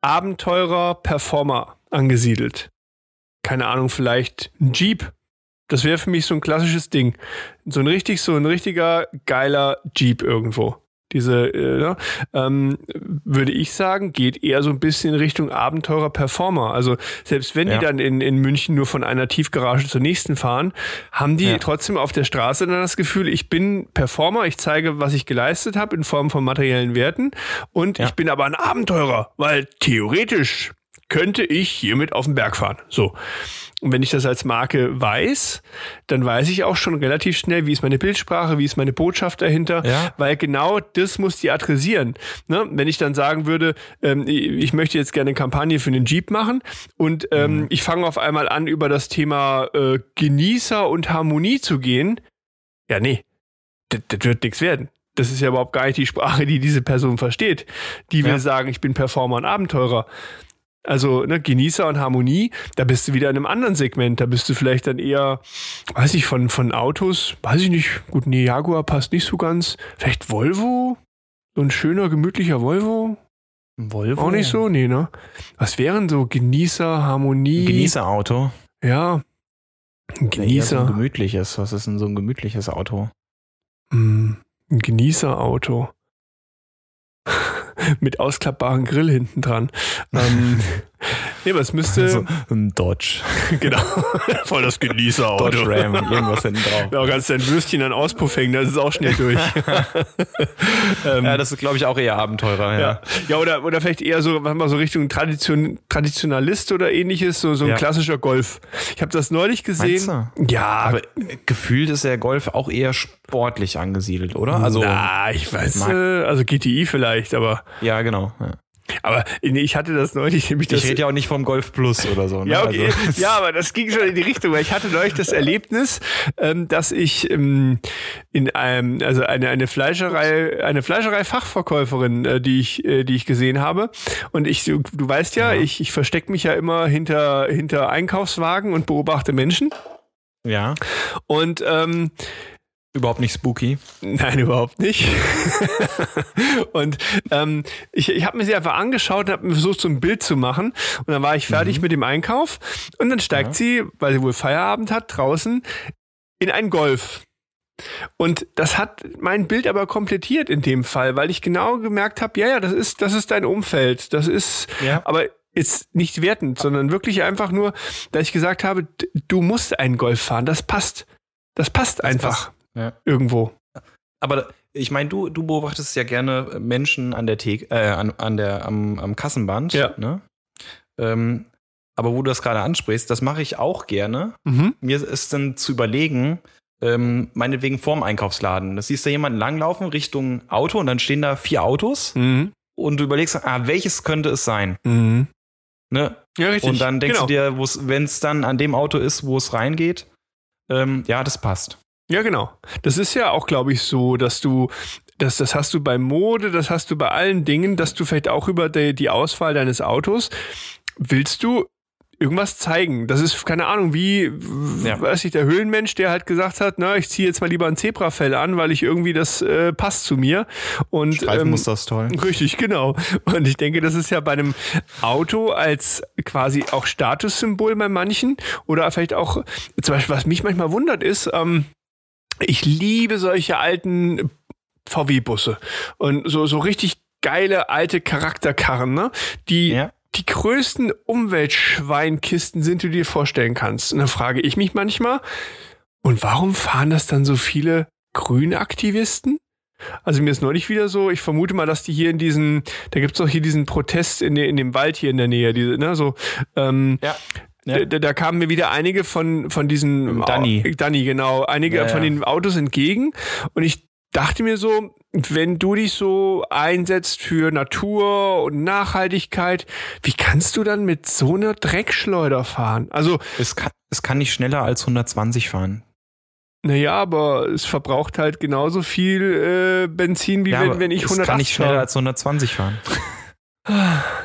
Abenteurer, Performer angesiedelt. Keine Ahnung, vielleicht ein Jeep. Das wäre für mich so ein klassisches Ding. So ein richtig, so ein richtiger geiler Jeep irgendwo diese, äh, ne, ähm, würde ich sagen, geht eher so ein bisschen in Richtung Abenteurer-Performer. Also selbst wenn ja. die dann in, in München nur von einer Tiefgarage zur nächsten fahren, haben die ja. trotzdem auf der Straße dann das Gefühl, ich bin Performer, ich zeige, was ich geleistet habe in Form von materiellen Werten und ja. ich bin aber ein Abenteurer, weil theoretisch könnte ich hiermit auf den Berg fahren. So. Und wenn ich das als Marke weiß, dann weiß ich auch schon relativ schnell, wie ist meine Bildsprache, wie ist meine Botschaft dahinter, ja. weil genau das muss die adressieren. Ne? Wenn ich dann sagen würde, ähm, ich möchte jetzt gerne eine Kampagne für einen Jeep machen und ähm, mhm. ich fange auf einmal an, über das Thema äh, Genießer und Harmonie zu gehen, ja, nee, das, das wird nichts werden. Das ist ja überhaupt gar nicht die Sprache, die diese Person versteht. Die will ja. sagen, ich bin Performer und Abenteurer. Also ne, Genießer und Harmonie, da bist du wieder in einem anderen Segment. Da bist du vielleicht dann eher, weiß ich, von, von Autos, weiß ich nicht, gut, nee, Jaguar passt nicht so ganz. Vielleicht Volvo? So ein schöner, gemütlicher Volvo? Volvo? Auch nicht so? Nee, ne? Was wären so Genießer, Harmonie? Genießerauto? Ja. Ein Genießer. Ja, so ein gemütliches. Was ist denn so ein gemütliches Auto? Mm, ein Genießerauto. mit ausklappbaren Grill hinten dran. Ähm, nee, aber es müsste. Also, ein Dodge. genau. Voll das Genießerauto. Dodge Ram, irgendwas hinten drauf. Ja, kannst dein Würstchen an Auspuff hängen, das ist auch schnell durch. ähm, ja, das ist, glaube ich, auch eher Abenteurer. Ja, ja. ja oder, oder vielleicht eher so, was mal so Richtung Tradition, Traditionalist oder ähnliches, so, so ein ja. klassischer Golf. Ich habe das neulich gesehen. Ja. Aber gefühlt ist der Golf auch eher sportlich angesiedelt, oder? Also, Na, ich weiß, äh, also GTI vielleicht, aber. Ja, genau. Ja. Aber ich hatte das neulich nämlich. Ich rede ja auch nicht vom Golf Plus oder so. Ne? Ja, okay. Also. ja, aber das ging schon in die Richtung, weil ich hatte neulich das Erlebnis, ähm, dass ich ähm, in einem, also eine, eine Fleischerei, eine Fleischerei-Fachverkäuferin, äh, die ich, äh, die ich gesehen habe. Und ich, du, du weißt ja, ja. ich, ich verstecke mich ja immer hinter, hinter Einkaufswagen und beobachte Menschen. Ja. Und ähm, Überhaupt nicht spooky. Nein, überhaupt nicht. und ähm, ich, ich habe mir sie einfach angeschaut und habe versucht, so ein Bild zu machen. Und dann war ich fertig mhm. mit dem Einkauf. Und dann steigt ja. sie, weil sie wohl Feierabend hat, draußen in ein Golf. Und das hat mein Bild aber komplettiert in dem Fall, weil ich genau gemerkt habe, ja, ja, das ist, das ist dein Umfeld. Das ist, ja. aber ist nicht wertend, sondern wirklich einfach nur, dass ich gesagt habe, du musst einen Golf fahren. Das passt. Das passt das einfach. Passt. Ja. Irgendwo. Aber ich meine, du, du beobachtest ja gerne Menschen an der Theke, äh, an, an der, am, am Kassenband. Ja. Ne? Ähm, aber wo du das gerade ansprichst, das mache ich auch gerne. Mhm. Mir ist dann zu überlegen, ähm, meinetwegen vorm Einkaufsladen. Da siehst du jemanden langlaufen Richtung Auto und dann stehen da vier Autos mhm. und du überlegst, ah, welches könnte es sein? Mhm. Ne? Ja, richtig. Und dann denkst genau. du dir, wenn es dann an dem Auto ist, wo es reingeht, ähm, ja, das passt. Ja, genau. Das ist ja auch, glaube ich, so, dass du, das, das hast du bei Mode, das hast du bei allen Dingen, dass du vielleicht auch über die, die Auswahl deines Autos willst du irgendwas zeigen. Das ist, keine Ahnung, wie, ja. weiß ich, der Höhlenmensch, der halt gesagt hat, na, ich ziehe jetzt mal lieber ein Zebrafell an, weil ich irgendwie das äh, passt zu mir. Und Streifenmuster ähm, ist toll. Richtig, genau. Und ich denke, das ist ja bei einem Auto als quasi auch Statussymbol bei manchen oder vielleicht auch, zum Beispiel, was mich manchmal wundert, ist, ähm, ich liebe solche alten VW-Busse und so, so richtig geile alte Charakterkarren, ne? Die ja. die größten Umweltschweinkisten sind, die du dir vorstellen kannst. Und dann frage ich mich manchmal, und warum fahren das dann so viele Grünaktivisten? Also mir ist neulich wieder so, ich vermute mal, dass die hier in diesen, da gibt's doch hier diesen Protest in, in dem Wald hier in der Nähe, diese, ne, so, ähm, ja. Ja. Da, da, kamen mir wieder einige von, von diesen Danny. Danny, genau, einige ja, von den Autos entgegen. Und ich dachte mir so, wenn du dich so einsetzt für Natur und Nachhaltigkeit, wie kannst du dann mit so einer Dreckschleuder fahren? Also es kann, es kann nicht schneller als 120 fahren. Naja, aber es verbraucht halt genauso viel äh, Benzin, wie ja, wenn, wenn ich 180 Es kann nicht schneller als 120 fahren.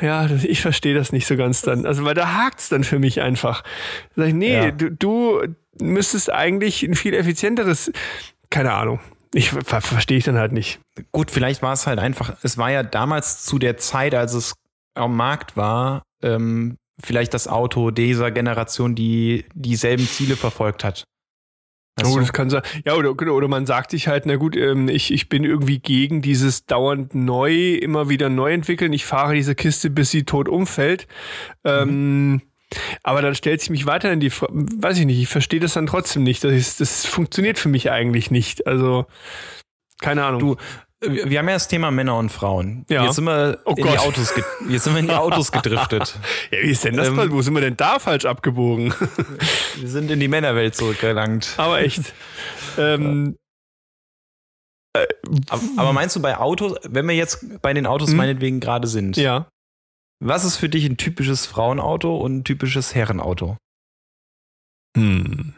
Ja, ich verstehe das nicht so ganz dann. Also, weil da hakt's dann für mich einfach. Sag ich, nee, ja. du, du müsstest eigentlich ein viel effizienteres, keine Ahnung. Ich ver verstehe ich dann halt nicht. Gut, vielleicht war es halt einfach, es war ja damals zu der Zeit, als es am Markt war, ähm, vielleicht das Auto dieser Generation, die dieselben Ziele verfolgt hat. Oh, das kann sein. Ja, oder, oder man sagt sich halt, na gut, ähm, ich, ich bin irgendwie gegen dieses dauernd neu, immer wieder neu entwickeln. Ich fahre diese Kiste, bis sie tot umfällt. Ähm, mhm. aber dann stellt sich mich weiter in die, Frage, weiß ich nicht, ich verstehe das dann trotzdem nicht. Das, ist, das funktioniert für mich eigentlich nicht. Also, keine Ahnung. Du, wir haben ja das Thema Männer und Frauen. Ja. Jetzt sind wir oh in die Autos, jetzt sind wir in die Autos gedriftet. ja, wie ist denn das? Ähm, Wo sind wir denn da falsch abgebogen? wir sind in die Männerwelt zurückgelangt. Aber echt. ähm, äh, aber meinst du bei Autos, wenn wir jetzt bei den Autos hm? meinetwegen gerade sind? Ja. Was ist für dich ein typisches Frauenauto und ein typisches Herrenauto? Hm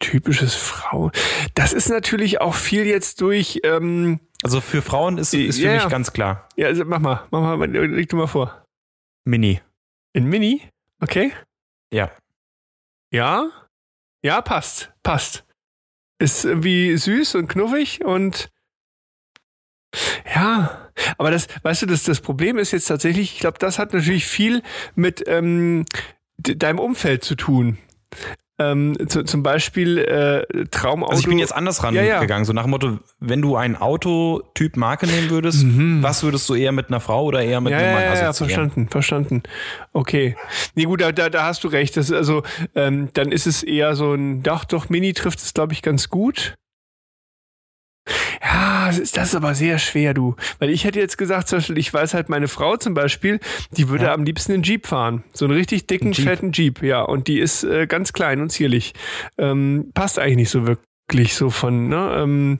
typisches Frau. Das ist natürlich auch viel jetzt durch. Ähm, also für Frauen ist, ist für ja, mich ganz klar. Ja, also mach mal, mach mal, leg du mal vor. Mini. In Mini? Okay. Ja. Ja? Ja, passt. Passt. Ist irgendwie süß und knuffig und ja, aber das, weißt du, das, das Problem ist jetzt tatsächlich, ich glaube, das hat natürlich viel mit ähm, deinem Umfeld zu tun. Ähm, zu, zum Beispiel äh, Traumauto. Also ich bin jetzt anders rangegangen, ja, ja. so nach dem Motto, wenn du ein Autotyp Marke nehmen würdest, mhm. was würdest du eher mit einer Frau oder eher mit ja, einem Mann ja, ja, verstanden, verstanden. Okay. Nee, gut, da, da, da hast du recht. Das ist also, ähm, dann ist es eher so ein, doch, doch, Mini trifft es, glaube ich, ganz gut. Ja, das ist, das ist aber sehr schwer, du. Weil ich hätte jetzt gesagt, zum Beispiel, ich weiß halt, meine Frau zum Beispiel, die würde ja. am liebsten einen Jeep fahren. So einen richtig dicken, Jeep. fetten Jeep, ja. Und die ist äh, ganz klein und zierlich. Ähm, passt eigentlich nicht so wirklich so von, ne? Ähm,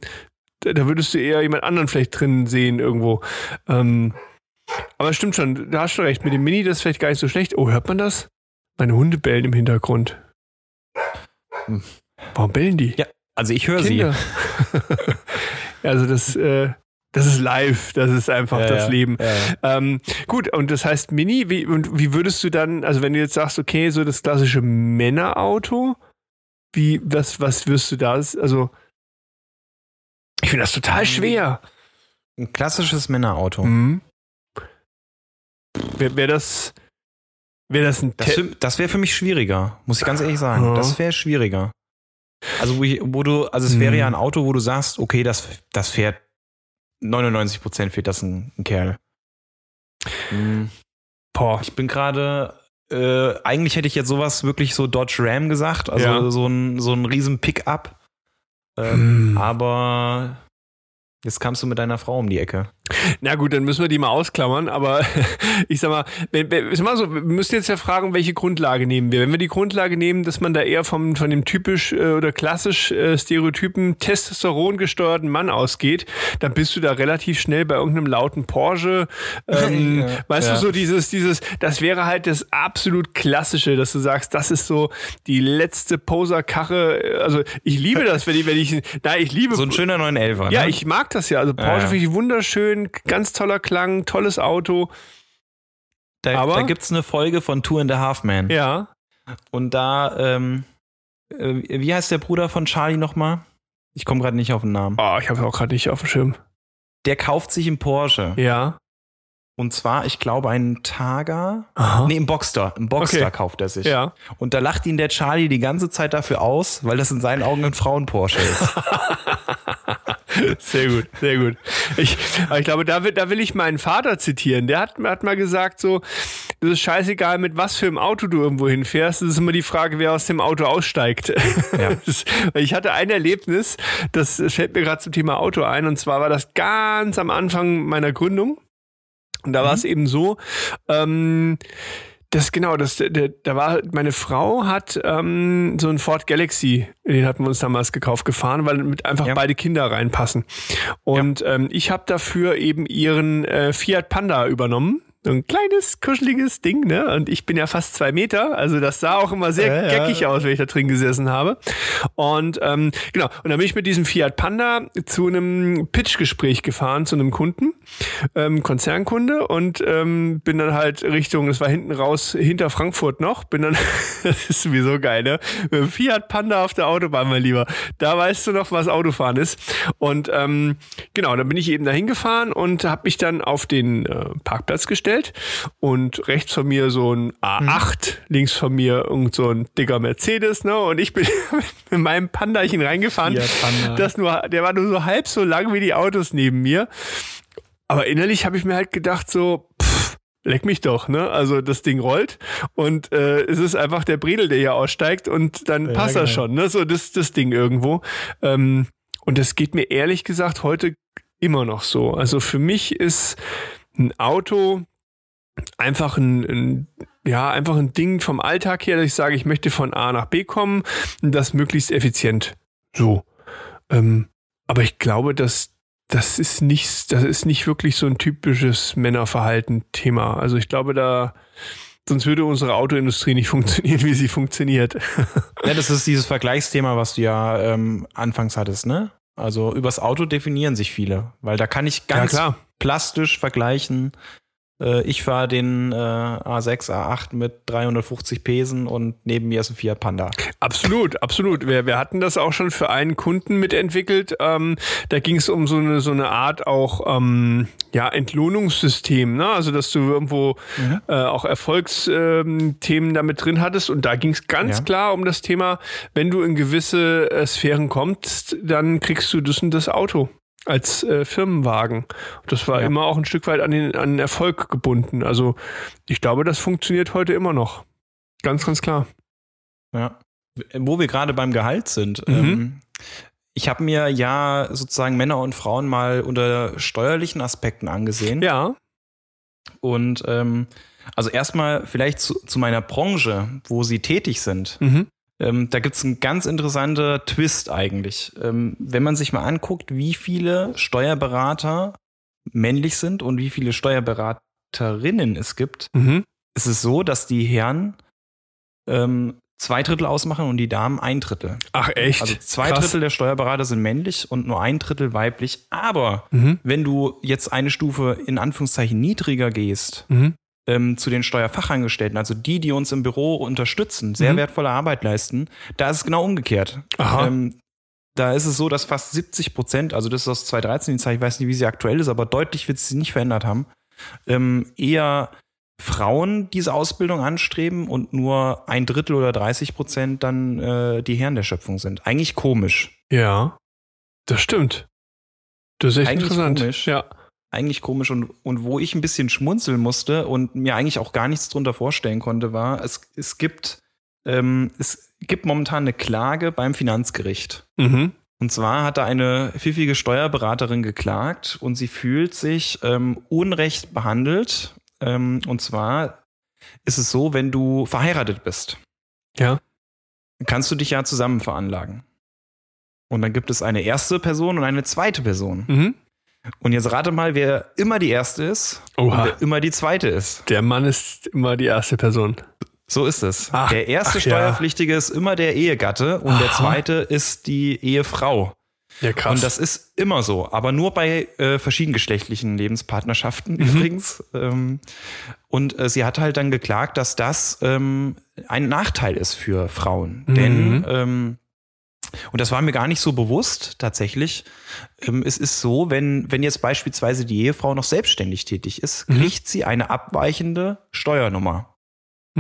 da würdest du eher jemand anderen vielleicht drin sehen irgendwo. Ähm, aber stimmt schon, da hast du recht. Mit dem Mini, das ist vielleicht gar nicht so schlecht. Oh, hört man das? Meine Hunde bellen im Hintergrund. Hm. Warum bellen die? Ja, also ich höre sie. also das, äh, das ist live, das ist einfach ja, das ja, Leben. Ja, ähm, gut, und das heißt Mini, wie, und wie würdest du dann, also wenn du jetzt sagst, okay, so das klassische Männerauto, Wie, was, was wirst du da? Also, ich finde das total schwer. Ein klassisches Männerauto. Mhm. Wäre wär das, wäre das ein Das, das wäre für mich schwieriger, muss ich ganz ehrlich sagen. Ja. Das wäre schwieriger. Also wo, ich, wo du, also es wäre Mhm. ja ein Auto, wo du sagst, okay, das, das fährt 99 Prozent fährt das ein, ein Kerl. Hm, Boah. Ich bin gerade, äh, eigentlich hätte ich jetzt sowas wirklich so Dodge Ram gesagt, also Ja. so ein so ein riesen Pickup. Ähm, Hm. Aber jetzt kamst du mit deiner Frau um die Ecke. Na gut, dann müssen wir die mal ausklammern, aber ich sag mal, ist mal so, wir müssen jetzt ja fragen, welche Grundlage nehmen wir. Wenn wir die Grundlage nehmen, dass man da eher vom, von dem typisch äh, oder klassisch äh, stereotypen Testosteron gesteuerten Mann ausgeht, dann bist du da relativ schnell bei irgendeinem lauten Porsche. Ähm, Ja. weißt Ja. du, so dieses, dieses, das wäre halt das absolut klassische, dass du sagst, das ist so die letzte Poserkarre. Also ich liebe das, wenn ich, wenn ich, na, ich liebe So ein schöner 911er. ja, ne? ich mag das ja. Also Porsche ja. finde ich wunderschön, ganz toller Klang, tolles Auto. da, aber- da gibt's eine Folge von Two and a Half Man. Ja. Und da, ähm, äh, wie heißt der Bruder von Charlie nochmal? Ich komme gerade nicht auf den Namen. Oh, ich habe auch gerade nicht auf dem Schirm. Der kauft sich einen Porsche. Ja. Und zwar, ich glaube, einen Targa. Aha. Nee, einen Boxster. Einen Boxster Okay. kauft er sich. Ja. Und da lacht ihn der Charlie die ganze Zeit dafür aus, weil das in seinen Augen ein Frauen-Porsche ist. Sehr gut, sehr gut. Ich, ich glaube, da will, da will ich meinen Vater zitieren. Der hat, hat mal gesagt, so, das ist scheißegal, mit was für einem Auto du irgendwo hinfährst. Das ist immer die Frage, wer aus dem Auto aussteigt. Ja. Ich hatte ein Erlebnis, das fällt mir gerade zum Thema Auto ein, und zwar war das ganz am Anfang meiner Gründung. Und da war es eben so, ähm, das genau, das, da war meine Frau hat ähm, so einen Ford Galaxy, den hatten wir uns damals gekauft, gefahren, weil mit einfach Ja. beide Kinder reinpassen. Und ähm, ich habe dafür eben ihren äh, Fiat Panda übernommen. So ein kleines, kuscheliges Ding, ne? Und ich bin ja fast zwei Meter, also das sah auch immer sehr Ja, ja. geckig aus, wenn ich da drin gesessen habe. Und ähm, genau, und dann bin ich mit diesem Fiat Panda zu einem Pitch-Gespräch gefahren, zu einem Kunden, ähm, Konzernkunde, und ähm, bin dann halt Richtung, das war hinten raus, hinter Frankfurt noch, bin dann, das ist sowieso geil, ne? Mit dem Fiat Panda auf der Autobahn, mein Lieber. Da weißt du noch, was Autofahren ist. Und ähm, genau, dann bin ich eben dahin gefahren und habe mich dann auf den äh, Parkplatz gestellt und rechts von mir so ein A8, links von mir irgend so ein dicker Mercedes, ne? Und ich bin mit meinem Pandachen reingefahren. Panda. Das nur, der war nur so halb so lang wie die Autos neben mir. Aber innerlich habe ich mir halt gedacht so, pff, leck mich doch, ne? Also das Ding rollt und äh, es ist einfach der Bredel, der hier aussteigt und dann Ja, passt geil. das schon, ne? So das, das Ding irgendwo. Ähm, und das geht mir ehrlich gesagt heute immer noch so. Also für mich ist ein Auto einfach ein, ein ja, einfach ein Ding vom Alltag her, dass ich sage, ich möchte von A nach B kommen und das möglichst effizient. So. Ähm, aber ich glaube, dass das ist nicht, das ist nicht wirklich so ein typisches Männerverhalten-Thema. Also ich glaube, da, sonst würde unsere Autoindustrie nicht funktionieren, wie sie funktioniert. ja, das ist dieses Vergleichsthema, was du ja ähm, anfangs hattest, ne? Also übers Auto definieren sich viele, weil da kann ich ganz klar. plastisch vergleichen. Äh, ich fahre den äh, A6, A8 mit 350 Pesen und neben mir ist ein Fiat Panda. Absolut, absolut. Wir, wir hatten das auch schon für einen Kunden mitentwickelt. Ähm, da ging es um so eine, so eine Art auch ähm, ja, Entlohnungssystem, ne? Also dass du irgendwo Mhm. äh, auch Erfolgsthemen ähm, damit drin hattest. Und da ging es ganz Ja. klar um das Thema, wenn du in gewisse äh, Sphären kommst, dann kriegst du das und das Auto als äh, Firmenwagen. Das war Ja. immer auch ein Stück weit an den, an den Erfolg gebunden. Also ich glaube, das funktioniert heute immer noch. Ganz, ganz klar. Ja. Wo wir gerade beim Gehalt sind. Mhm. Ähm, ich habe mir ja sozusagen Männer und Frauen mal unter steuerlichen Aspekten angesehen. Ja. Und ähm, also erstmal vielleicht zu, zu meiner Branche, wo sie tätig sind. Mhm. Ähm, da gibt's einen ganz interessanten Twist eigentlich. Ähm, wenn man sich mal anguckt, wie viele Steuerberater männlich sind und wie viele Steuerberaterinnen es gibt, Mhm. ist es so, dass die Herren ähm, zwei Drittel ausmachen und die Damen ein Drittel. Ach echt? Also zwei Krass. Drittel der Steuerberater sind männlich und nur ein Drittel weiblich. Aber Mhm. wenn du jetzt eine Stufe in Anführungszeichen niedriger gehst, Mhm. Ähm, zu den Steuerfachangestellten, also die, die uns im Büro unterstützen, sehr Mhm. wertvolle Arbeit leisten, da ist es genau umgekehrt. Aha. Ähm, da ist es so, dass fast 70 Prozent, also das ist aus 2013 die Zahl, ich weiß nicht, wie sie aktuell ist, aber deutlich wird sie nicht verändert haben, ähm, eher Frauen diese Ausbildung anstreben und nur ein Drittel oder 30 Prozent dann äh, die Herren der Schöpfung sind. Eigentlich komisch. Ja, das stimmt. Das ist echt Eigentlich interessant. komisch. Ja. Eigentlich komisch und, und wo ich ein bisschen schmunzeln musste und mir eigentlich auch gar nichts drunter vorstellen konnte, war, es, es gibt ähm, es gibt momentan eine Klage beim Finanzgericht. Mhm. Und zwar hat da eine pfiffige Steuerberaterin geklagt und sie fühlt sich ähm, unrecht behandelt. Ähm, und zwar ist es so, wenn du verheiratet bist, Ja. kannst du dich ja zusammen veranlagen. Und dann gibt es eine erste Person und eine zweite Person. Mhm. Und jetzt rate mal, wer immer die erste ist und Oha. wer immer die zweite ist. Der Mann ist immer die erste Person. So ist es. Ach, der erste ach ja. Steuerpflichtige ist immer der Ehegatte und der Aha. zweite ist die Ehefrau. Ja, krass. Und das ist immer so, aber nur bei äh, verschiedengeschlechtlichen Lebenspartnerschaften Mhm. übrigens. Ähm, und äh, sie hat halt dann geklagt, dass das ähm, ein Nachteil ist für Frauen. Mhm. Denn, ähm, und das war mir gar nicht so bewusst tatsächlich, ähm, es ist so, wenn, wenn jetzt beispielsweise die Ehefrau noch selbstständig tätig ist, Mhm. kriegt sie eine abweichende Steuernummer.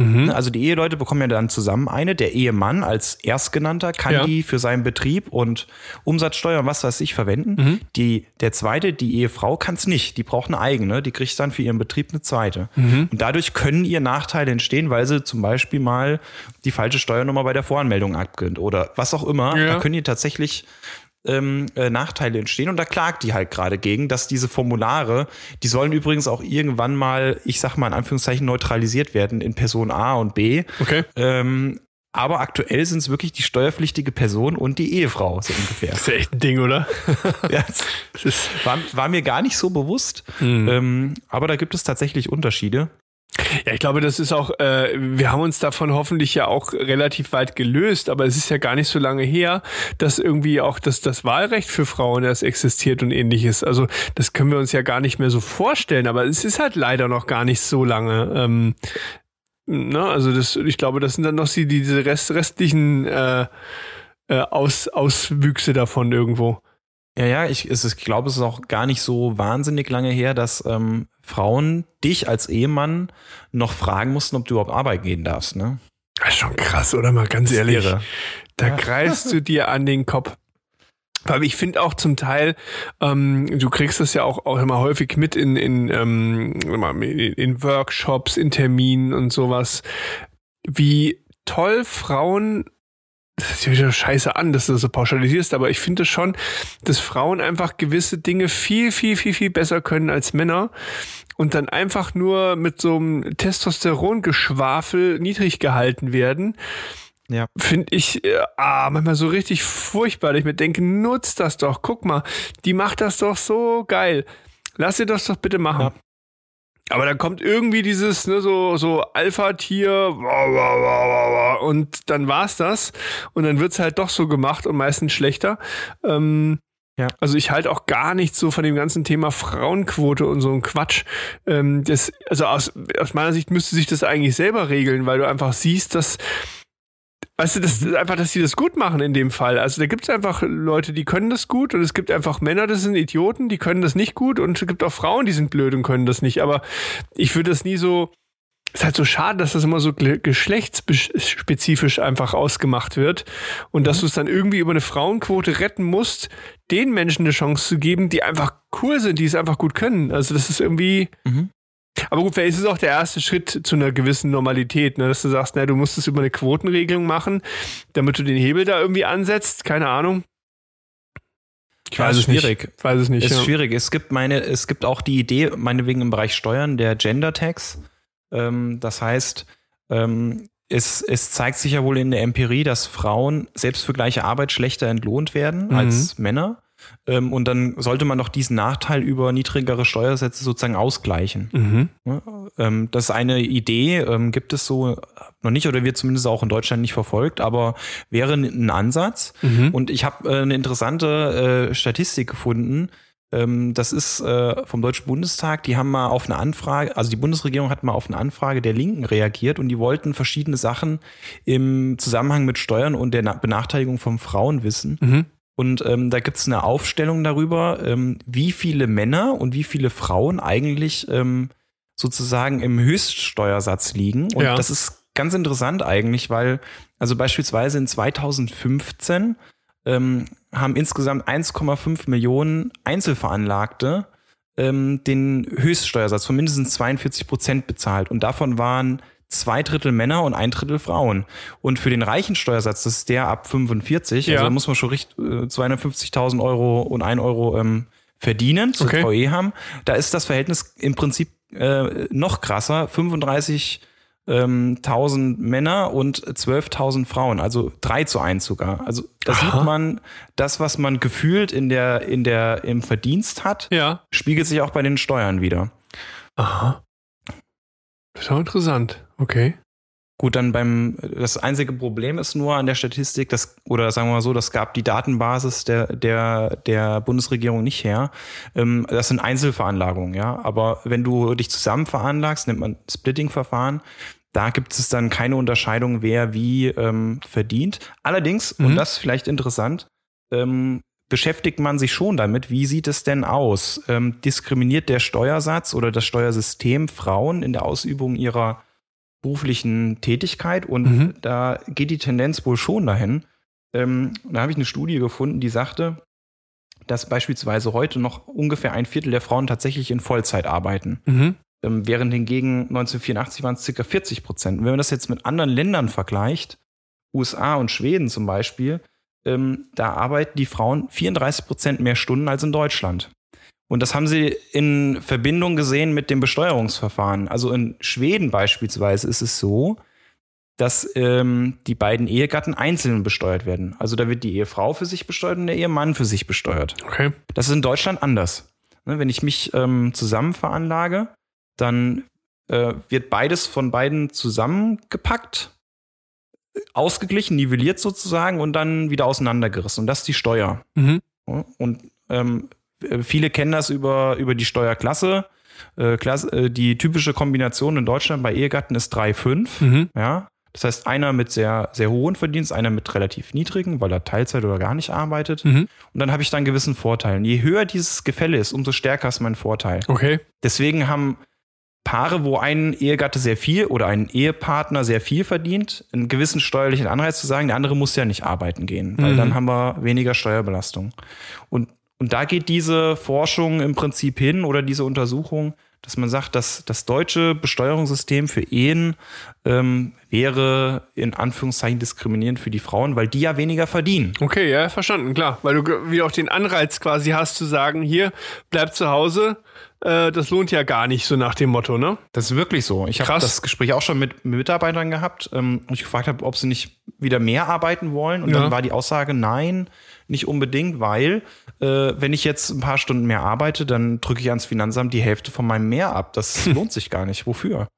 Mhm. Also die Eheleute bekommen ja dann zusammen eine. Der Ehemann als Erstgenannter kann Ja. die für seinen Betrieb und Umsatzsteuer und was weiß ich verwenden. Mhm. Die, der zweite, die Ehefrau, kann es nicht. Die braucht eine eigene. Die kriegt dann für ihren Betrieb eine zweite. Mhm. Und dadurch können ihr Nachteile entstehen, weil sie zum Beispiel mal die falsche Steuernummer bei der Voranmeldung abgönnt oder was auch immer. Ja. Da können ihr tatsächlich ähm, äh, Nachteile entstehen und da klagt die halt gerade gegen, dass diese Formulare, die sollen übrigens auch irgendwann mal, ich sag mal in Anführungszeichen, neutralisiert werden in Person A und B. Okay. Ähm, aber aktuell sind es wirklich die steuerpflichtige Person und die Ehefrau, so ungefähr. Das ist ja echt ein Ding, oder? ja, war, war mir gar nicht so bewusst, Mhm. ähm, aber da gibt es tatsächlich Unterschiede. Ja, ich glaube, das ist auch, äh, wir haben uns davon hoffentlich ja auch relativ weit gelöst, aber es ist ja gar nicht so lange her, dass irgendwie auch das, das Wahlrecht für Frauen erst existiert und ähnliches. Also das können wir uns ja gar nicht mehr so vorstellen, aber es ist halt leider noch gar nicht so lange. Ähm, ne? Also das, ich glaube, das sind dann noch die, diese Rest, restlichen äh, äh, Aus, Auswüchse davon irgendwo. Ja, ja, ich, es ich glaube, es ist auch gar nicht so wahnsinnig lange her, dass ähm, Frauen dich als Ehemann noch fragen mussten, ob du überhaupt arbeiten gehen darfst. Ne? Das ist schon krass, oder mal ganz ehrlich. Irre. Da Ja. greifst du dir an den Kopf. Weil ich finde auch zum Teil, ähm, du kriegst das ja auch, auch immer häufig mit in, in, ähm, in, in Workshops, in Terminen und sowas, wie toll Frauen, das ist ja wieder scheiße an, dass du das so pauschalisierst, aber ich finde schon, dass Frauen einfach gewisse Dinge viel, viel, viel, viel besser können als Männer und dann einfach nur mit so einem Testosterongeschwafel niedrig gehalten werden Ja. finde ich äh, ah, manchmal so richtig furchtbar. Ich mir denke, nutzt das doch. Guck mal, die macht das doch so geil. Lass sie das doch bitte machen. Ja. Aber dann kommt irgendwie dieses, ne, so, so Alpha-Tier und dann war's das. Und dann wird's halt doch so gemacht und meistens schlechter. Ähm, Ja. Also ich halte auch gar nichts so von dem ganzen Thema Frauenquote und so ein Quatsch. Ähm, das, also aus, aus meiner Sicht müsste sich das eigentlich selber regeln, weil du einfach siehst, dass Weißt du, das ist einfach, dass die das gut machen in dem Fall. Also da gibt es einfach Leute, die können das gut und es gibt einfach Männer, das sind Idioten, die können das nicht gut und es gibt auch Frauen, die sind blöd und können das nicht. Aber ich würde das nie so. Ist halt so schade, dass das immer so geschlechtsspezifisch einfach ausgemacht wird und dass du es dann irgendwie über eine Frauenquote retten musst, den Menschen eine Chance zu geben, die einfach cool sind, die es einfach gut können. Also das ist irgendwie. Mhm. Aber gut, vielleicht ist es auch der erste Schritt zu einer gewissen Normalität, ne? dass du sagst, na, du musst es über eine Quotenregelung machen, damit du den Hebel da irgendwie ansetzt. Keine Ahnung. Ich weiß es nicht. schwierig. Ich weiß es nicht. Ist ja. schwierig. Es gibt meine, es gibt auch die Idee, meinetwegen im Bereich Steuern, der Gender Tax. Ähm, das heißt, ähm, es, es zeigt sich ja wohl in der Empirie, dass Frauen selbst für gleiche Arbeit schlechter entlohnt werden Mhm. als Männer. Ähm, und dann sollte man doch diesen Nachteil über niedrigere Steuersätze sozusagen ausgleichen. Mhm. Ähm, das ist eine Idee, ähm, gibt es so noch nicht oder wird zumindest auch in Deutschland nicht verfolgt, aber wäre ein Ansatz. Mhm. Und ich habe äh, eine interessante äh, Statistik gefunden. Das ist äh, vom Deutschen Bundestag. Die haben mal auf eine Anfrage, also die Bundesregierung hat mal auf eine Anfrage der Linken reagiert und die wollten verschiedene Sachen im Zusammenhang mit Steuern und der Benachteiligung von Frauen wissen. Mhm. Und ähm, da gibt es eine Aufstellung darüber, ähm, wie viele Männer und wie viele Frauen eigentlich ähm, sozusagen im Höchststeuersatz liegen. Und ja. das ist ganz interessant eigentlich, weil, also beispielsweise in 2015 ähm, haben insgesamt 1,5 Millionen Einzelveranlagte ähm, den Höchststeuersatz von mindestens 42 Prozent bezahlt. Und davon waren zwei Drittel Männer und ein Drittel Frauen. Und für den reichen Steuersatz, das ist der ab 45, ja. also da muss man schon richtig äh, 250.000 Euro und ein Euro ähm, verdienen, zu okay. VE haben. Da ist das Verhältnis im Prinzip äh, noch krasser. 35 1000 Männer und 12.000 Frauen, also 3 zu 1 sogar. Also da Aha. sieht man, das, was man gefühlt in der, in der, im Verdienst hat, ja. spiegelt sich auch bei den Steuern wieder. Aha. Das ist auch interessant. Okay. Gut, dann beim, das einzige Problem ist nur an der Statistik, das, oder sagen wir mal so, das gab die Datenbasis der, der, der Bundesregierung nicht her. Ähm, das sind Einzelveranlagungen, ja. Aber wenn du dich zusammen veranlagst, nennt man Splitting-Verfahren, da gibt es dann keine Unterscheidung, wer wie ähm, verdient. Allerdings, mhm. und das ist vielleicht interessant, ähm, beschäftigt man sich schon damit, wie sieht es denn aus? Ähm, diskriminiert der Steuersatz oder das Steuersystem Frauen in der Ausübung ihrer beruflichen Tätigkeit und mhm. da geht die Tendenz wohl schon dahin. Ähm, da habe ich eine Studie gefunden, die sagte, dass beispielsweise heute noch ungefähr ein Viertel der Frauen tatsächlich in Vollzeit arbeiten. Mhm. Ähm, während hingegen 1984 waren es circa 40 Prozent. Und wenn man das jetzt mit anderen Ländern vergleicht, USA und Schweden zum Beispiel, ähm, da arbeiten die Frauen 34 Prozent mehr Stunden als in Deutschland. Und das haben sie in Verbindung gesehen mit dem Besteuerungsverfahren. Also in Schweden beispielsweise ist es so, dass ähm, die beiden Ehegatten einzeln besteuert werden. Also da wird die Ehefrau für sich besteuert und der Ehemann für sich besteuert. Okay. Das ist in Deutschland anders. Ne, wenn ich mich ähm, zusammen veranlage, dann äh, wird beides von beiden zusammengepackt, ausgeglichen, nivelliert sozusagen und dann wieder auseinandergerissen. Und das ist die Steuer. Mhm. Und ähm, äh, viele kennen das über, über die Steuerklasse. Äh, Klasse, äh, die typische Kombination in Deutschland bei Ehegatten ist 3-5. Mhm. Ja. Das heißt, einer mit sehr, sehr hohen Verdienst, einer mit relativ niedrigen, weil er Teilzeit oder gar nicht arbeitet. Mhm. Und dann habe ich dann gewissen Vorteil. je höher dieses Gefälle ist, umso stärker ist mein Vorteil. Okay. Deswegen haben Paare, wo ein Ehegatte sehr viel oder ein Ehepartner sehr viel verdient, einen gewissen steuerlichen Anreiz zu sagen, der andere muss ja nicht arbeiten gehen, weil mhm. dann haben wir weniger Steuerbelastung. Und und da geht diese Forschung im Prinzip hin oder diese Untersuchung, dass man sagt, dass das deutsche Besteuerungssystem für Ehen ähm, wäre in Anführungszeichen diskriminierend für die Frauen, weil die ja weniger verdienen. Okay, ja, verstanden, klar. Weil du wieder auch den Anreiz quasi hast zu sagen, hier, bleib zu Hause, äh, das lohnt ja gar nicht, so nach dem Motto, ne? Das ist wirklich so. Ich habe das Gespräch auch schon mit Mitarbeitern gehabt ähm, und ich gefragt habe, ob sie nicht wieder mehr arbeiten wollen. Und ja. dann war die Aussage, nein, nicht unbedingt, weil äh, wenn ich jetzt ein paar Stunden mehr arbeite, dann drücke ich ans Finanzamt die Hälfte von meinem Mehr ab. Das lohnt sich gar nicht. Wofür?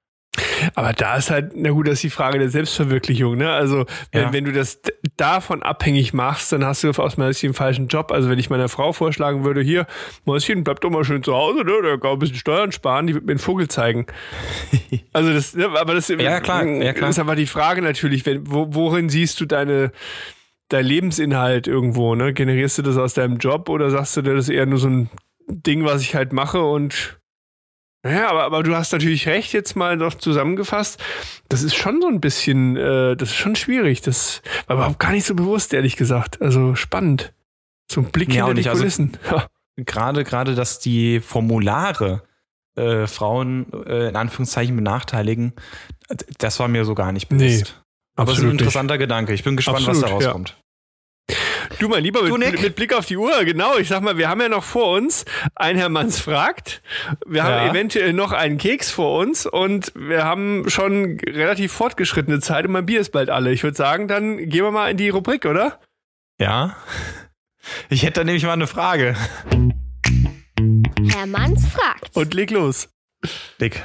Aber da ist halt, na gut, das ist die Frage der Selbstverwirklichung, ne? Also, wenn, ja. wenn du das davon abhängig machst, dann hast du aus meiner Sicht den falschen Job. Also, wenn ich meiner Frau vorschlagen würde, hier, Mäuschen, bleib doch mal schön zu Hause, ne? Da kann ein bisschen Steuern sparen, die wird mir einen Vogel zeigen. also, das, ne? aber das ja, klar, ja, klar. ist aber die Frage natürlich, wenn, wo, worin siehst du deine, dein Lebensinhalt irgendwo, ne? Generierst du das aus deinem Job oder sagst du, das ist eher nur so ein Ding, was ich halt mache und ja, aber, aber du hast natürlich recht, jetzt mal noch zusammengefasst. Das ist schon so ein bisschen, äh, das ist schon schwierig. Das war überhaupt gar nicht so bewusst, ehrlich gesagt. Also spannend. So ein Blick ja, hinter die also Kulissen. Also, gerade, gerade, dass die Formulare äh, Frauen äh, in Anführungszeichen benachteiligen, das war mir so gar nicht bewusst. Nee, aber es ist ein interessanter. Gedanke. Ich bin gespannt, absolut, was da rauskommt. Ja. Du, mein Lieber, mit, mit, mit, Blick auf die Uhr, genau. Ich sag mal, wir haben ja noch vor uns ein Herr Manns fragt. Wir ja. haben eventuell noch einen Keks vor uns und wir haben schon relativ fortgeschrittene Zeit und mein Bier ist bald alle. Ich würde sagen, dann gehen wir mal in die Rubrik, oder? Ja. Ich hätte da nämlich mal eine Frage. Herr Manns fragt. Und leg los. Dick.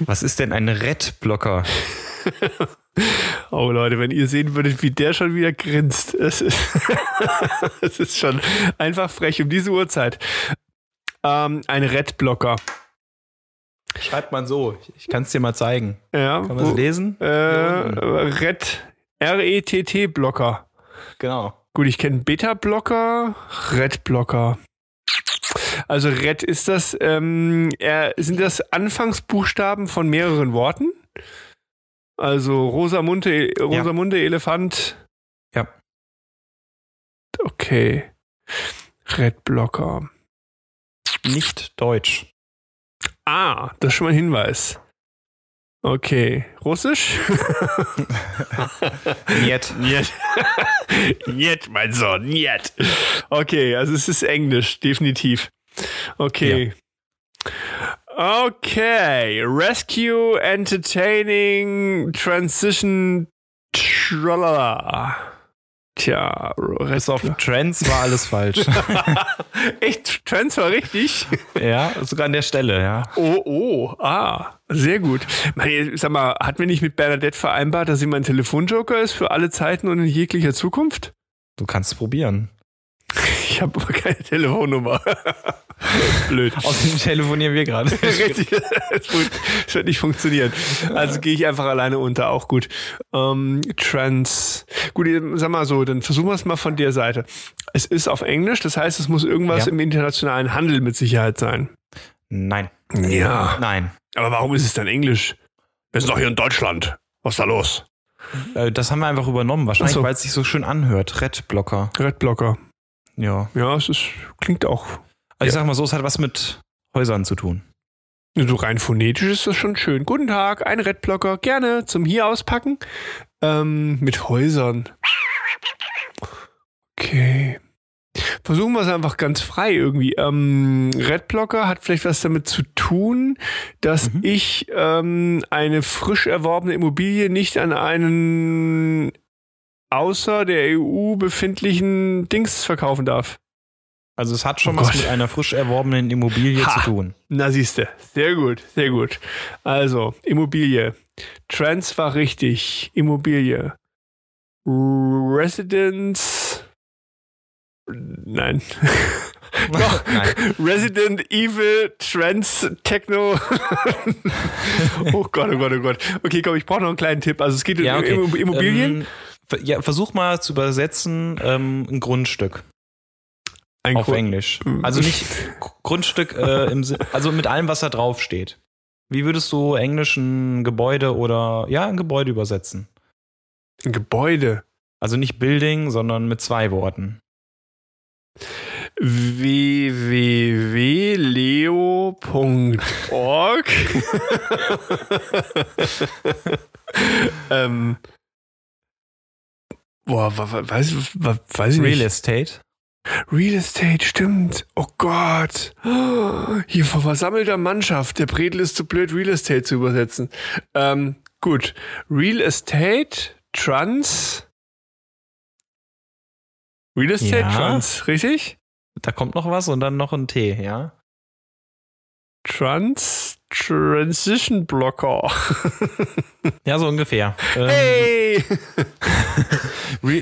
Was ist denn ein Red-Blocker? oh Leute, wenn ihr sehen würdet, wie der schon wieder grinst. Es ist, es ist schon einfach frech um diese Uhrzeit. Ähm, ein Red-Blocker. Schreibt man so. Ich kann es dir mal zeigen. Ja, Kann man es lesen? Äh, Red, R-E-T-T-Blocker. Genau. Gut, ich kenne Beta-Blocker, Red-Blocker. Also Red ist das, ähm, er, sind das Anfangsbuchstaben von mehreren Worten? Also Rosamunde, Rosamunde Elefant. Ja. Okay. Red Blocker. Nicht deutsch. Ah, das ist schon mal ein Hinweis. Okay. Russisch? Niet. Niet. Niet, mein Sohn, niet. Okay, also es ist Englisch, definitiv. Okay. Okay. Rescue, Entertaining, Transition, Tralala. Tja, Bis auf Trends war alles falsch. Echt, Trends war richtig? ja, sogar an der Stelle, ja. Oh, oh, ah, sehr gut. Sag mal, hatten wir nicht mit Bernadette vereinbart, dass sie mein Telefonjoker ist für alle Zeiten und in jeglicher Zukunft? Du kannst es probieren. Ich habe aber keine Telefonnummer. Blöd. Außerdem telefonieren wir gerade. Richtig, das wird nicht funktionieren. Also gehe ich einfach alleine unter, auch gut. Ähm, Trans. Gut, sag mal so, dann versuchen wir es mal von der Seite. Es ist auf Englisch, das heißt, es muss irgendwas Ja. im internationalen Handel mit Sicherheit sein. Nein. Ja. Nein. Aber warum ist es dann Englisch? Wir sind doch hier in Deutschland. Was ist da los? Äh, Das haben wir einfach übernommen. Wahrscheinlich, so. weil es sich so schön anhört. Red-Blocker. Redblocker. Ja. Ja, es ist, klingt auch. Also ich Ja. sag mal so, es hat was mit Häusern zu tun. So rein phonetisch ist das schon schön. Guten Tag, ein Redblocker. Gerne zum hier auspacken. Ähm, mit Häusern. Okay. Versuchen wir es einfach ganz frei irgendwie. Ähm, Redblocker hat vielleicht was damit zu tun, dass Mhm. ich ähm, eine frisch erworbene Immobilie nicht an einen außer der EU befindlichen Dings verkaufen darf. Also es hat schon Oh was Gott. mit einer frisch erworbenen Immobilie Ha. zu tun. Na siehste, sehr gut, sehr gut. Also, Immobilie. Trans war richtig. Immobilie. Residence. Nein. Nein. Resident Evil Trans Techno. oh Gott, oh Gott, oh Gott. Okay, komm, ich brauche noch einen kleinen Tipp. Also es geht um Ja, okay. Immo- Immobilien. Ähm, ja, versuch mal zu übersetzen ähm, ein Grundstück Ein auf Grund- Englisch. Also nicht Grundstück äh, im Sin- also mit allem, was da drauf steht. Wie würdest du Englisch ein Gebäude oder ja, ein Gebäude übersetzen? ein Gebäude. Also nicht Building, sondern mit zwei Worten. www.leo.org ähm, Boah, weiß, weiß ich Real nicht. Estate. Real Estate, stimmt. Oh Gott. Hier vor versammelter Mannschaft. Der Bredel ist zu blöd, Real Estate zu übersetzen. Ähm, gut. Real Estate, Trans. Real Estate, Ja. Trans, richtig? Da kommt noch was und dann noch ein T, ja? Trans Transition Blocker. Ja, so ungefähr. Ähm, Hey!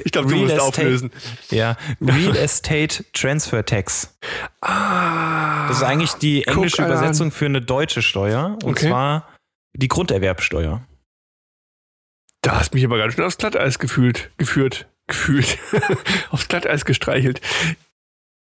Ich glaube, du Real musst Estate- auflösen. Ja, Real Estate Transfer Tax. Ah, Das ist eigentlich die englische an. Übersetzung für eine deutsche Steuer. Und Okay. zwar die Grunderwerbsteuer. Da hast mich aber ganz schön aufs Glatteis gefühlt, geführt, gefühlt, aufs Glatteis gestreichelt.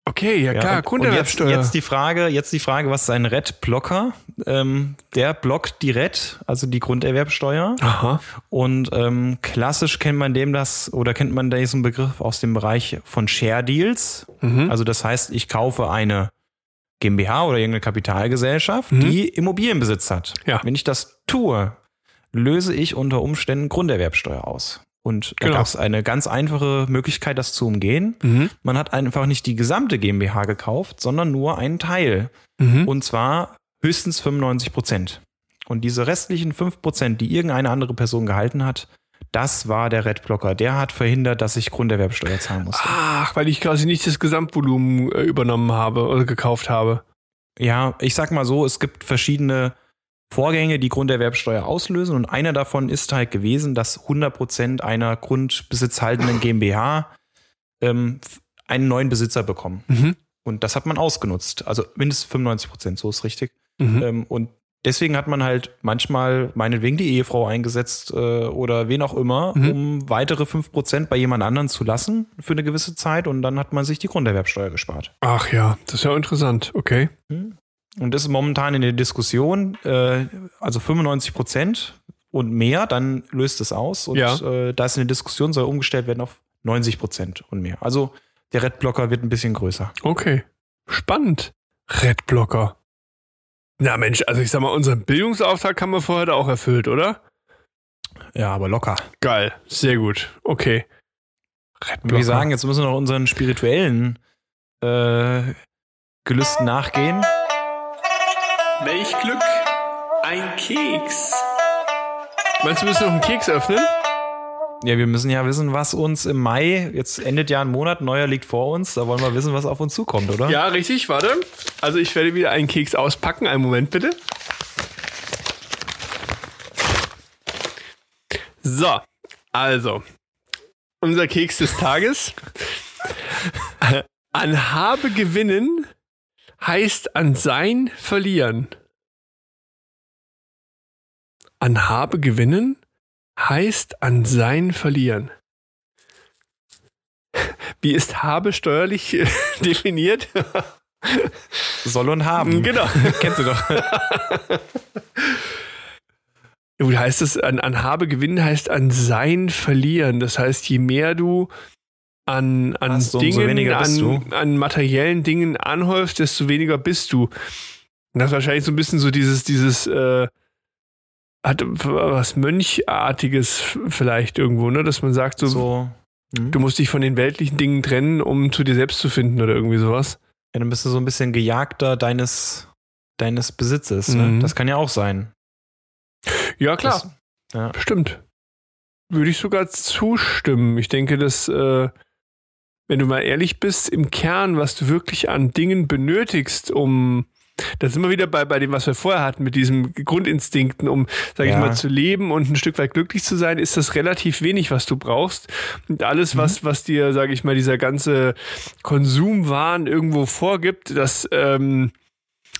Okay, ja, klar, und, und jetzt, Grunderwerbsteuer. jetzt die Frage, jetzt die Frage, was ist ein RED-Blocker? Ähm, der blockt die RED, also die Grunderwerbsteuer. Aha. Und ähm, klassisch kennt man dem das oder kennt man diesen Begriff aus dem Bereich von Share Deals. Mhm. Also das heißt, ich kaufe eine GmbH oder irgendeine Kapitalgesellschaft, Mhm. die Immobilienbesitz hat. Ja. Wenn ich das tue, löse ich unter Umständen Grunderwerbsteuer aus. Und da Genau. gab es eine ganz einfache Möglichkeit, das zu umgehen. Mhm. Man hat einfach nicht die gesamte GmbH gekauft, sondern nur einen Teil. Mhm. Und zwar höchstens 95 Prozent. Und diese restlichen 5 Prozent, die irgendeine andere Person gehalten hat, das war der Red-Blocker. Der hat verhindert, dass ich Grunderwerbsteuer zahlen musste. Ach, weil ich quasi nicht das Gesamtvolumen äh, übernommen habe oder gekauft habe. Ja, ich sag mal so, es gibt verschiedene Vorgänge, die Grunderwerbsteuer auslösen. Und einer davon ist halt gewesen, dass 100 Prozent einer grundbesitzhaltenden GmbH ähm, einen neuen Besitzer bekommen. Mhm. Und das hat man ausgenutzt. Also mindestens 95 Prozent, so ist richtig. Mhm. Ähm, und deswegen hat man halt manchmal meinetwegen die Ehefrau eingesetzt äh, oder wen auch immer, Mhm. um weitere 5 Prozent bei jemand anderen zu lassen für eine gewisse Zeit. Und dann hat man sich die Grunderwerbsteuer gespart. Ach ja, das ist ja interessant. Okay. Und das ist momentan in der Diskussion, äh, also 95 Prozent und mehr, dann löst es aus. Und Ja. äh, da ist eine Diskussion, soll umgestellt werden auf 90 Prozent und mehr. Also der Redblocker wird ein bisschen größer. Okay. Spannend. Redblocker. Na Mensch, also ich sag mal, unseren Bildungsauftrag haben wir für heute auch erfüllt, oder? Ja, aber locker. Geil. Sehr gut. Okay. Und wir sagen, jetzt müssen wir noch unseren spirituellen äh, Gelüsten nachgehen. Welch Glück. Ein Keks. Meinst du, wir müssen noch einen Keks öffnen? Ja, wir müssen ja wissen, was uns im Mai, jetzt endet ja ein Monat, neuer liegt vor uns, da wollen wir wissen, was auf uns zukommt, oder? Ja, richtig, warte. Also ich werde wieder einen Keks auspacken. Einen Moment bitte. So, also. Unser Keks des Tages. an Habe gewinnen heißt an Sein verlieren. An Habe gewinnen heißt an Sein verlieren. Wie ist Habe steuerlich äh, definiert? Soll und haben. Genau. Kennst du doch. Gut, heißt es, an, an Habe gewinnen heißt an Sein verlieren. Das heißt, je mehr du an, an umso Dingen, an, an materiellen Dingen anhäufst, desto weniger bist du. Und das ist wahrscheinlich so ein bisschen so dieses, dieses, äh, hat was Mönchartiges vielleicht irgendwo, ne? Dass man sagt, so, So. Hm? du musst dich von den weltlichen Dingen trennen, um zu dir selbst zu finden oder irgendwie sowas. Ja, dann bist du so ein bisschen gejagter deines, deines Besitzes. Mhm. Ne? Das kann ja auch sein. Ja, klar. Das, ja. Bestimmt. Würde ich sogar zustimmen. Ich denke, dass, äh, wenn du mal ehrlich bist, im Kern, was du wirklich an Dingen benötigst, um, da sind wir wieder bei, bei dem, was wir vorher hatten, mit diesen Grundinstinkten, um, sag ich Ja. mal, zu leben und ein Stück weit glücklich zu sein, ist das relativ wenig, was du brauchst. Und alles, was, was dir, sag ich mal, dieser ganze Konsumwahn irgendwo vorgibt, das, ähm,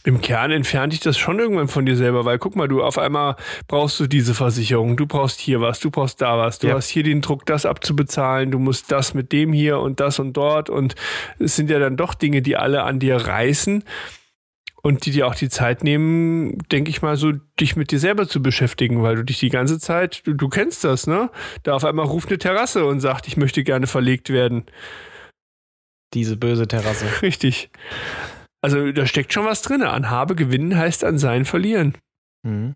im Kern entfernt dich das schon irgendwann von dir selber, weil guck mal, du auf einmal brauchst du diese Versicherung, du brauchst hier was, du brauchst da was, du Ja. hast hier den Druck, das abzubezahlen, du musst das mit dem hier und das und dort und es sind ja dann doch Dinge, die alle an dir reißen und die dir auch die Zeit nehmen, denke ich mal, so dich mit dir selber zu beschäftigen, weil du dich die ganze Zeit, du, du kennst das, ne? Da auf einmal ruft eine Terrasse und sagt, ich möchte gerne verlegt werden. Diese böse Terrasse. Richtig. Also da steckt schon was drin. An Habe gewinnen heißt an Sein verlieren. Mhm.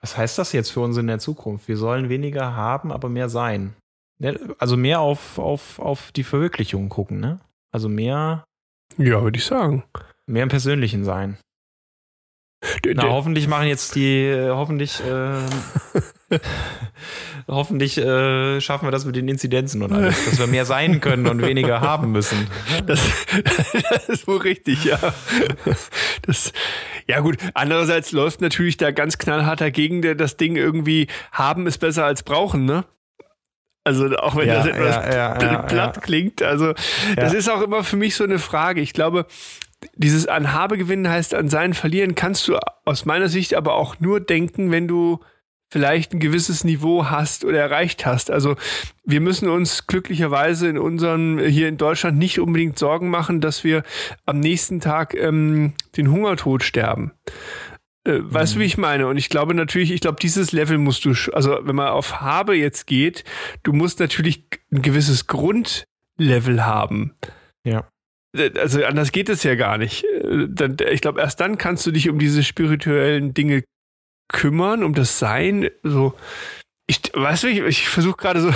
Was heißt das jetzt für uns in der Zukunft? Wir sollen weniger haben, aber mehr sein. Ne, Also mehr auf, auf, auf die Verwirklichung gucken, ne? Also mehr, Ja, würde ich sagen. mehr im Persönlichen sein. D- Na, hoffentlich machen jetzt die, äh, hoffentlich, ähm, hoffentlich äh, schaffen wir das mit den Inzidenzen und alles, dass wir mehr sein können und weniger haben müssen. Das, das ist wohl richtig, ja. Das, ja gut, andererseits läuft natürlich da ganz knallhart dagegen der, das Ding irgendwie, haben ist besser als brauchen, ne? Also auch wenn Ja, das etwas ja, ja, pl- ja, platt klingt, also das ist auch immer für mich so eine Frage. Ich glaube, dieses an Habe gewinnen heißt an Sein verlieren, kannst du aus meiner Sicht aber auch nur denken, wenn du vielleicht ein gewisses Niveau hast oder erreicht hast. Also wir müssen uns glücklicherweise in unserem hier in Deutschland nicht unbedingt Sorgen machen, dass wir am nächsten Tag ähm, den Hungertod sterben. Äh, weißt du, wie ich meine? Und ich glaube natürlich, ich glaube, dieses Level musst du, also wenn man auf Habe jetzt geht, du musst natürlich ein gewisses Grundlevel haben. Ja. Äh, Also anders geht es ja gar nicht. Äh, Ich glaube, erst dann kannst du dich um diese spirituellen Dinge kümmern, um das Sein. So, ich weißt du, ich, ich versuche gerade so.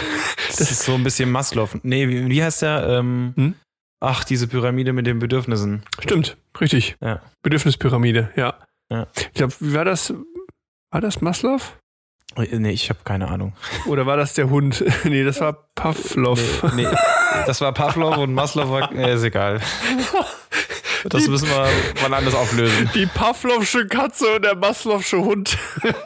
Das ist so ein bisschen Maslow. Nee, wie, wie heißt der? Ähm, Hm? Ach, diese Pyramide mit den Bedürfnissen. Stimmt, richtig. Ja. Bedürfnispyramide, ja. Ja. Ich glaube, wie war das? War das Maslow? Äh, Nee, ich habe keine Ahnung. Oder war das der Hund? nee, das war Pavlov. Nee, nee, das war Pavlov und Maslow war. Äh, ist egal. Das müssen wir mal anders auflösen. Die Pavlovsche Katze und der Maslow'sche Hund.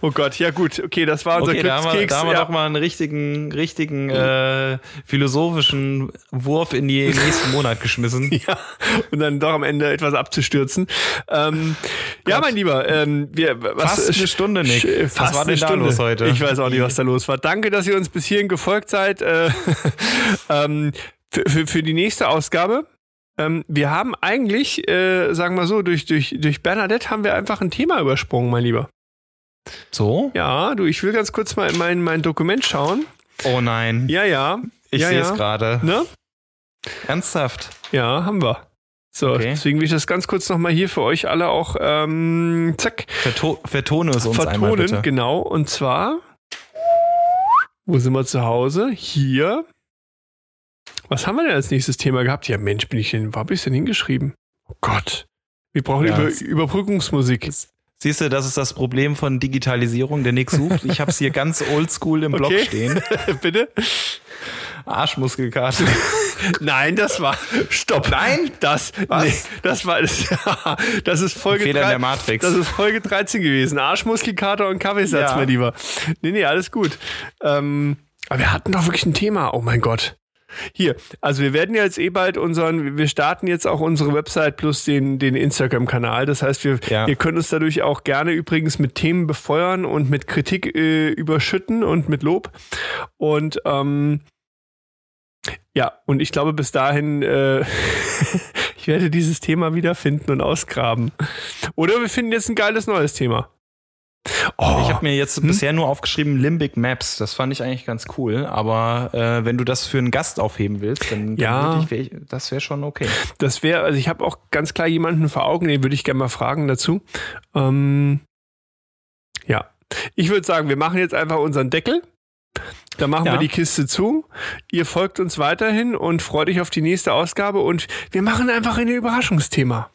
oh Gott, ja gut, okay, das war unser Okay, da haben wir, da haben wir ja. doch mal einen richtigen, richtigen äh, philosophischen Wurf in den nächsten Monat geschmissen. Ja, und dann doch am Ende etwas abzustürzen. Ähm, ja, mein Lieber, ähm, wir, was, Fast eine Stunde, Nick. Was Fast war denn eine da Stunde. los heute? Ich weiß auch nicht, was da los war. Danke, dass ihr uns bis hierhin gefolgt seid. Äh, ähm, für, für, für die nächste Ausgabe. Ähm, wir haben eigentlich, äh, sagen wir so, durch, durch, durch Bernadette haben wir einfach ein Thema übersprungen, mein Lieber. So? Ja, du, ich will ganz kurz mal in mein, mein Dokument schauen. Oh nein. Ja, ja. ich ja, sehe ja. es gerade. Ne? Ernsthaft. Ja, haben wir. So, Okay. deswegen will ich das ganz kurz nochmal hier für euch alle auch, ähm, zack, Verto vertone es uns einmal vertonen. bitte. Genau, und zwar, wo sind wir zu Hause? Hier. Was haben wir denn als nächstes Thema gehabt? Ja, Mensch, bin ich denn, wo hab ich denn hingeschrieben? Oh Gott. Wir brauchen Ja, Über, Überbrückungsmusik. Siehst du, das ist das Problem von Digitalisierung, der Nick sucht. Ich habe es hier ganz oldschool im Blog Okay. stehen. Bitte? Arschmuskelkarte. Nein, das war. Stopp. Nein, das. Was? Nee, das war. Das, das ist Folge Fehler in 3 der Matrix. Das ist Folge 13 gewesen. Arschmuskelkater und Kaffeesatz, Ja. mein Lieber. Nee, nee, alles gut. Ähm, aber wir hatten doch wirklich ein Thema. Oh mein Gott. Hier, also wir werden ja jetzt eh bald unseren, wir starten jetzt auch unsere Website plus den, den Instagram-Kanal. Das heißt, wir, Ja. ihr könnt uns dadurch auch gerne übrigens mit Themen befeuern und mit Kritik äh, überschütten und mit Lob. Und ähm, ja, und ich glaube, bis dahin, äh, ich werde dieses Thema wiederfinden und ausgraben. Oder wir finden jetzt ein geiles neues Thema. Oh, Ich habe mir jetzt bisher nur aufgeschrieben Limbic Maps. Das fand ich eigentlich ganz cool. Aber äh, wenn du das für einen Gast aufheben willst, dann, dann Ja. würd ich, wär ich, das wäre schon okay. das wäre, also ich habe auch ganz klar jemanden vor Augen, den würde ich gerne mal fragen dazu. Ähm, ja, ich würde sagen, wir machen jetzt einfach unseren Deckel. Da machen Ja. wir die Kiste zu. Ihr folgt uns weiterhin und freut euch auf die nächste Ausgabe und wir machen einfach ein Überraschungsthema.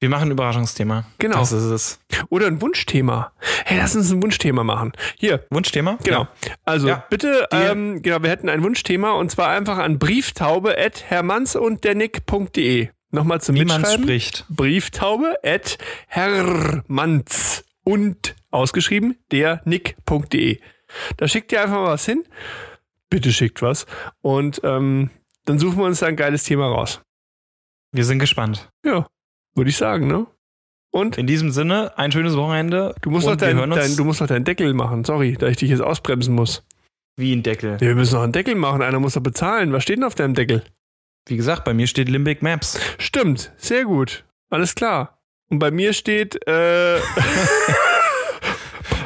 Wir machen ein Überraschungsthema. Genau. Das ist es. Oder ein Wunschthema. Hey, lass uns ein Wunschthema machen. Hier, Wunschthema? Genau. Ja. Also Ja. bitte, ähm, genau, wir hätten ein Wunschthema und zwar einfach an brieftaube at hermannsunddernick.de. Nochmal zum Niemand Mitschreiben. spricht. Brieftaube at hermanns und ausgeschrieben der nick.de. Da schickt ihr einfach mal was hin. Bitte schickt was. Und ähm, dann suchen wir uns da ein geiles Thema raus. Wir sind gespannt. Ja, würde ich sagen, ne? Und In diesem Sinne, ein schönes Wochenende. du musst, noch dein, wir hören uns dein, du musst noch deinen Deckel machen. Sorry, da ich dich jetzt ausbremsen muss. wie ein Deckel. Ja, wir müssen noch einen Deckel machen. Einer muss doch bezahlen. Was steht denn auf deinem Deckel? Wie gesagt, bei mir steht Limbic Maps. Stimmt, sehr gut. Alles klar. Und bei mir steht äh,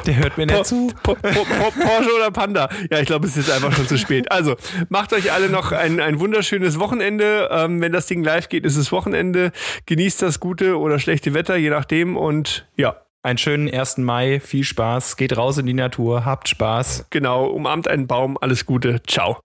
Der hört mir nicht zu. Po- Po- Po- Porsche oder Panda. Ja, ich glaube, es ist einfach schon zu spät. Also, macht euch alle noch ein, ein wunderschönes Wochenende. Ähm, wenn das Ding live geht, ist es Wochenende. Genießt das gute oder schlechte Wetter, je nachdem. Und ja, Einen schönen 1. Mai. Viel Spaß. Geht raus in die Natur. Habt Spaß. genau, umarmt einen Baum. Alles Gute. Ciao.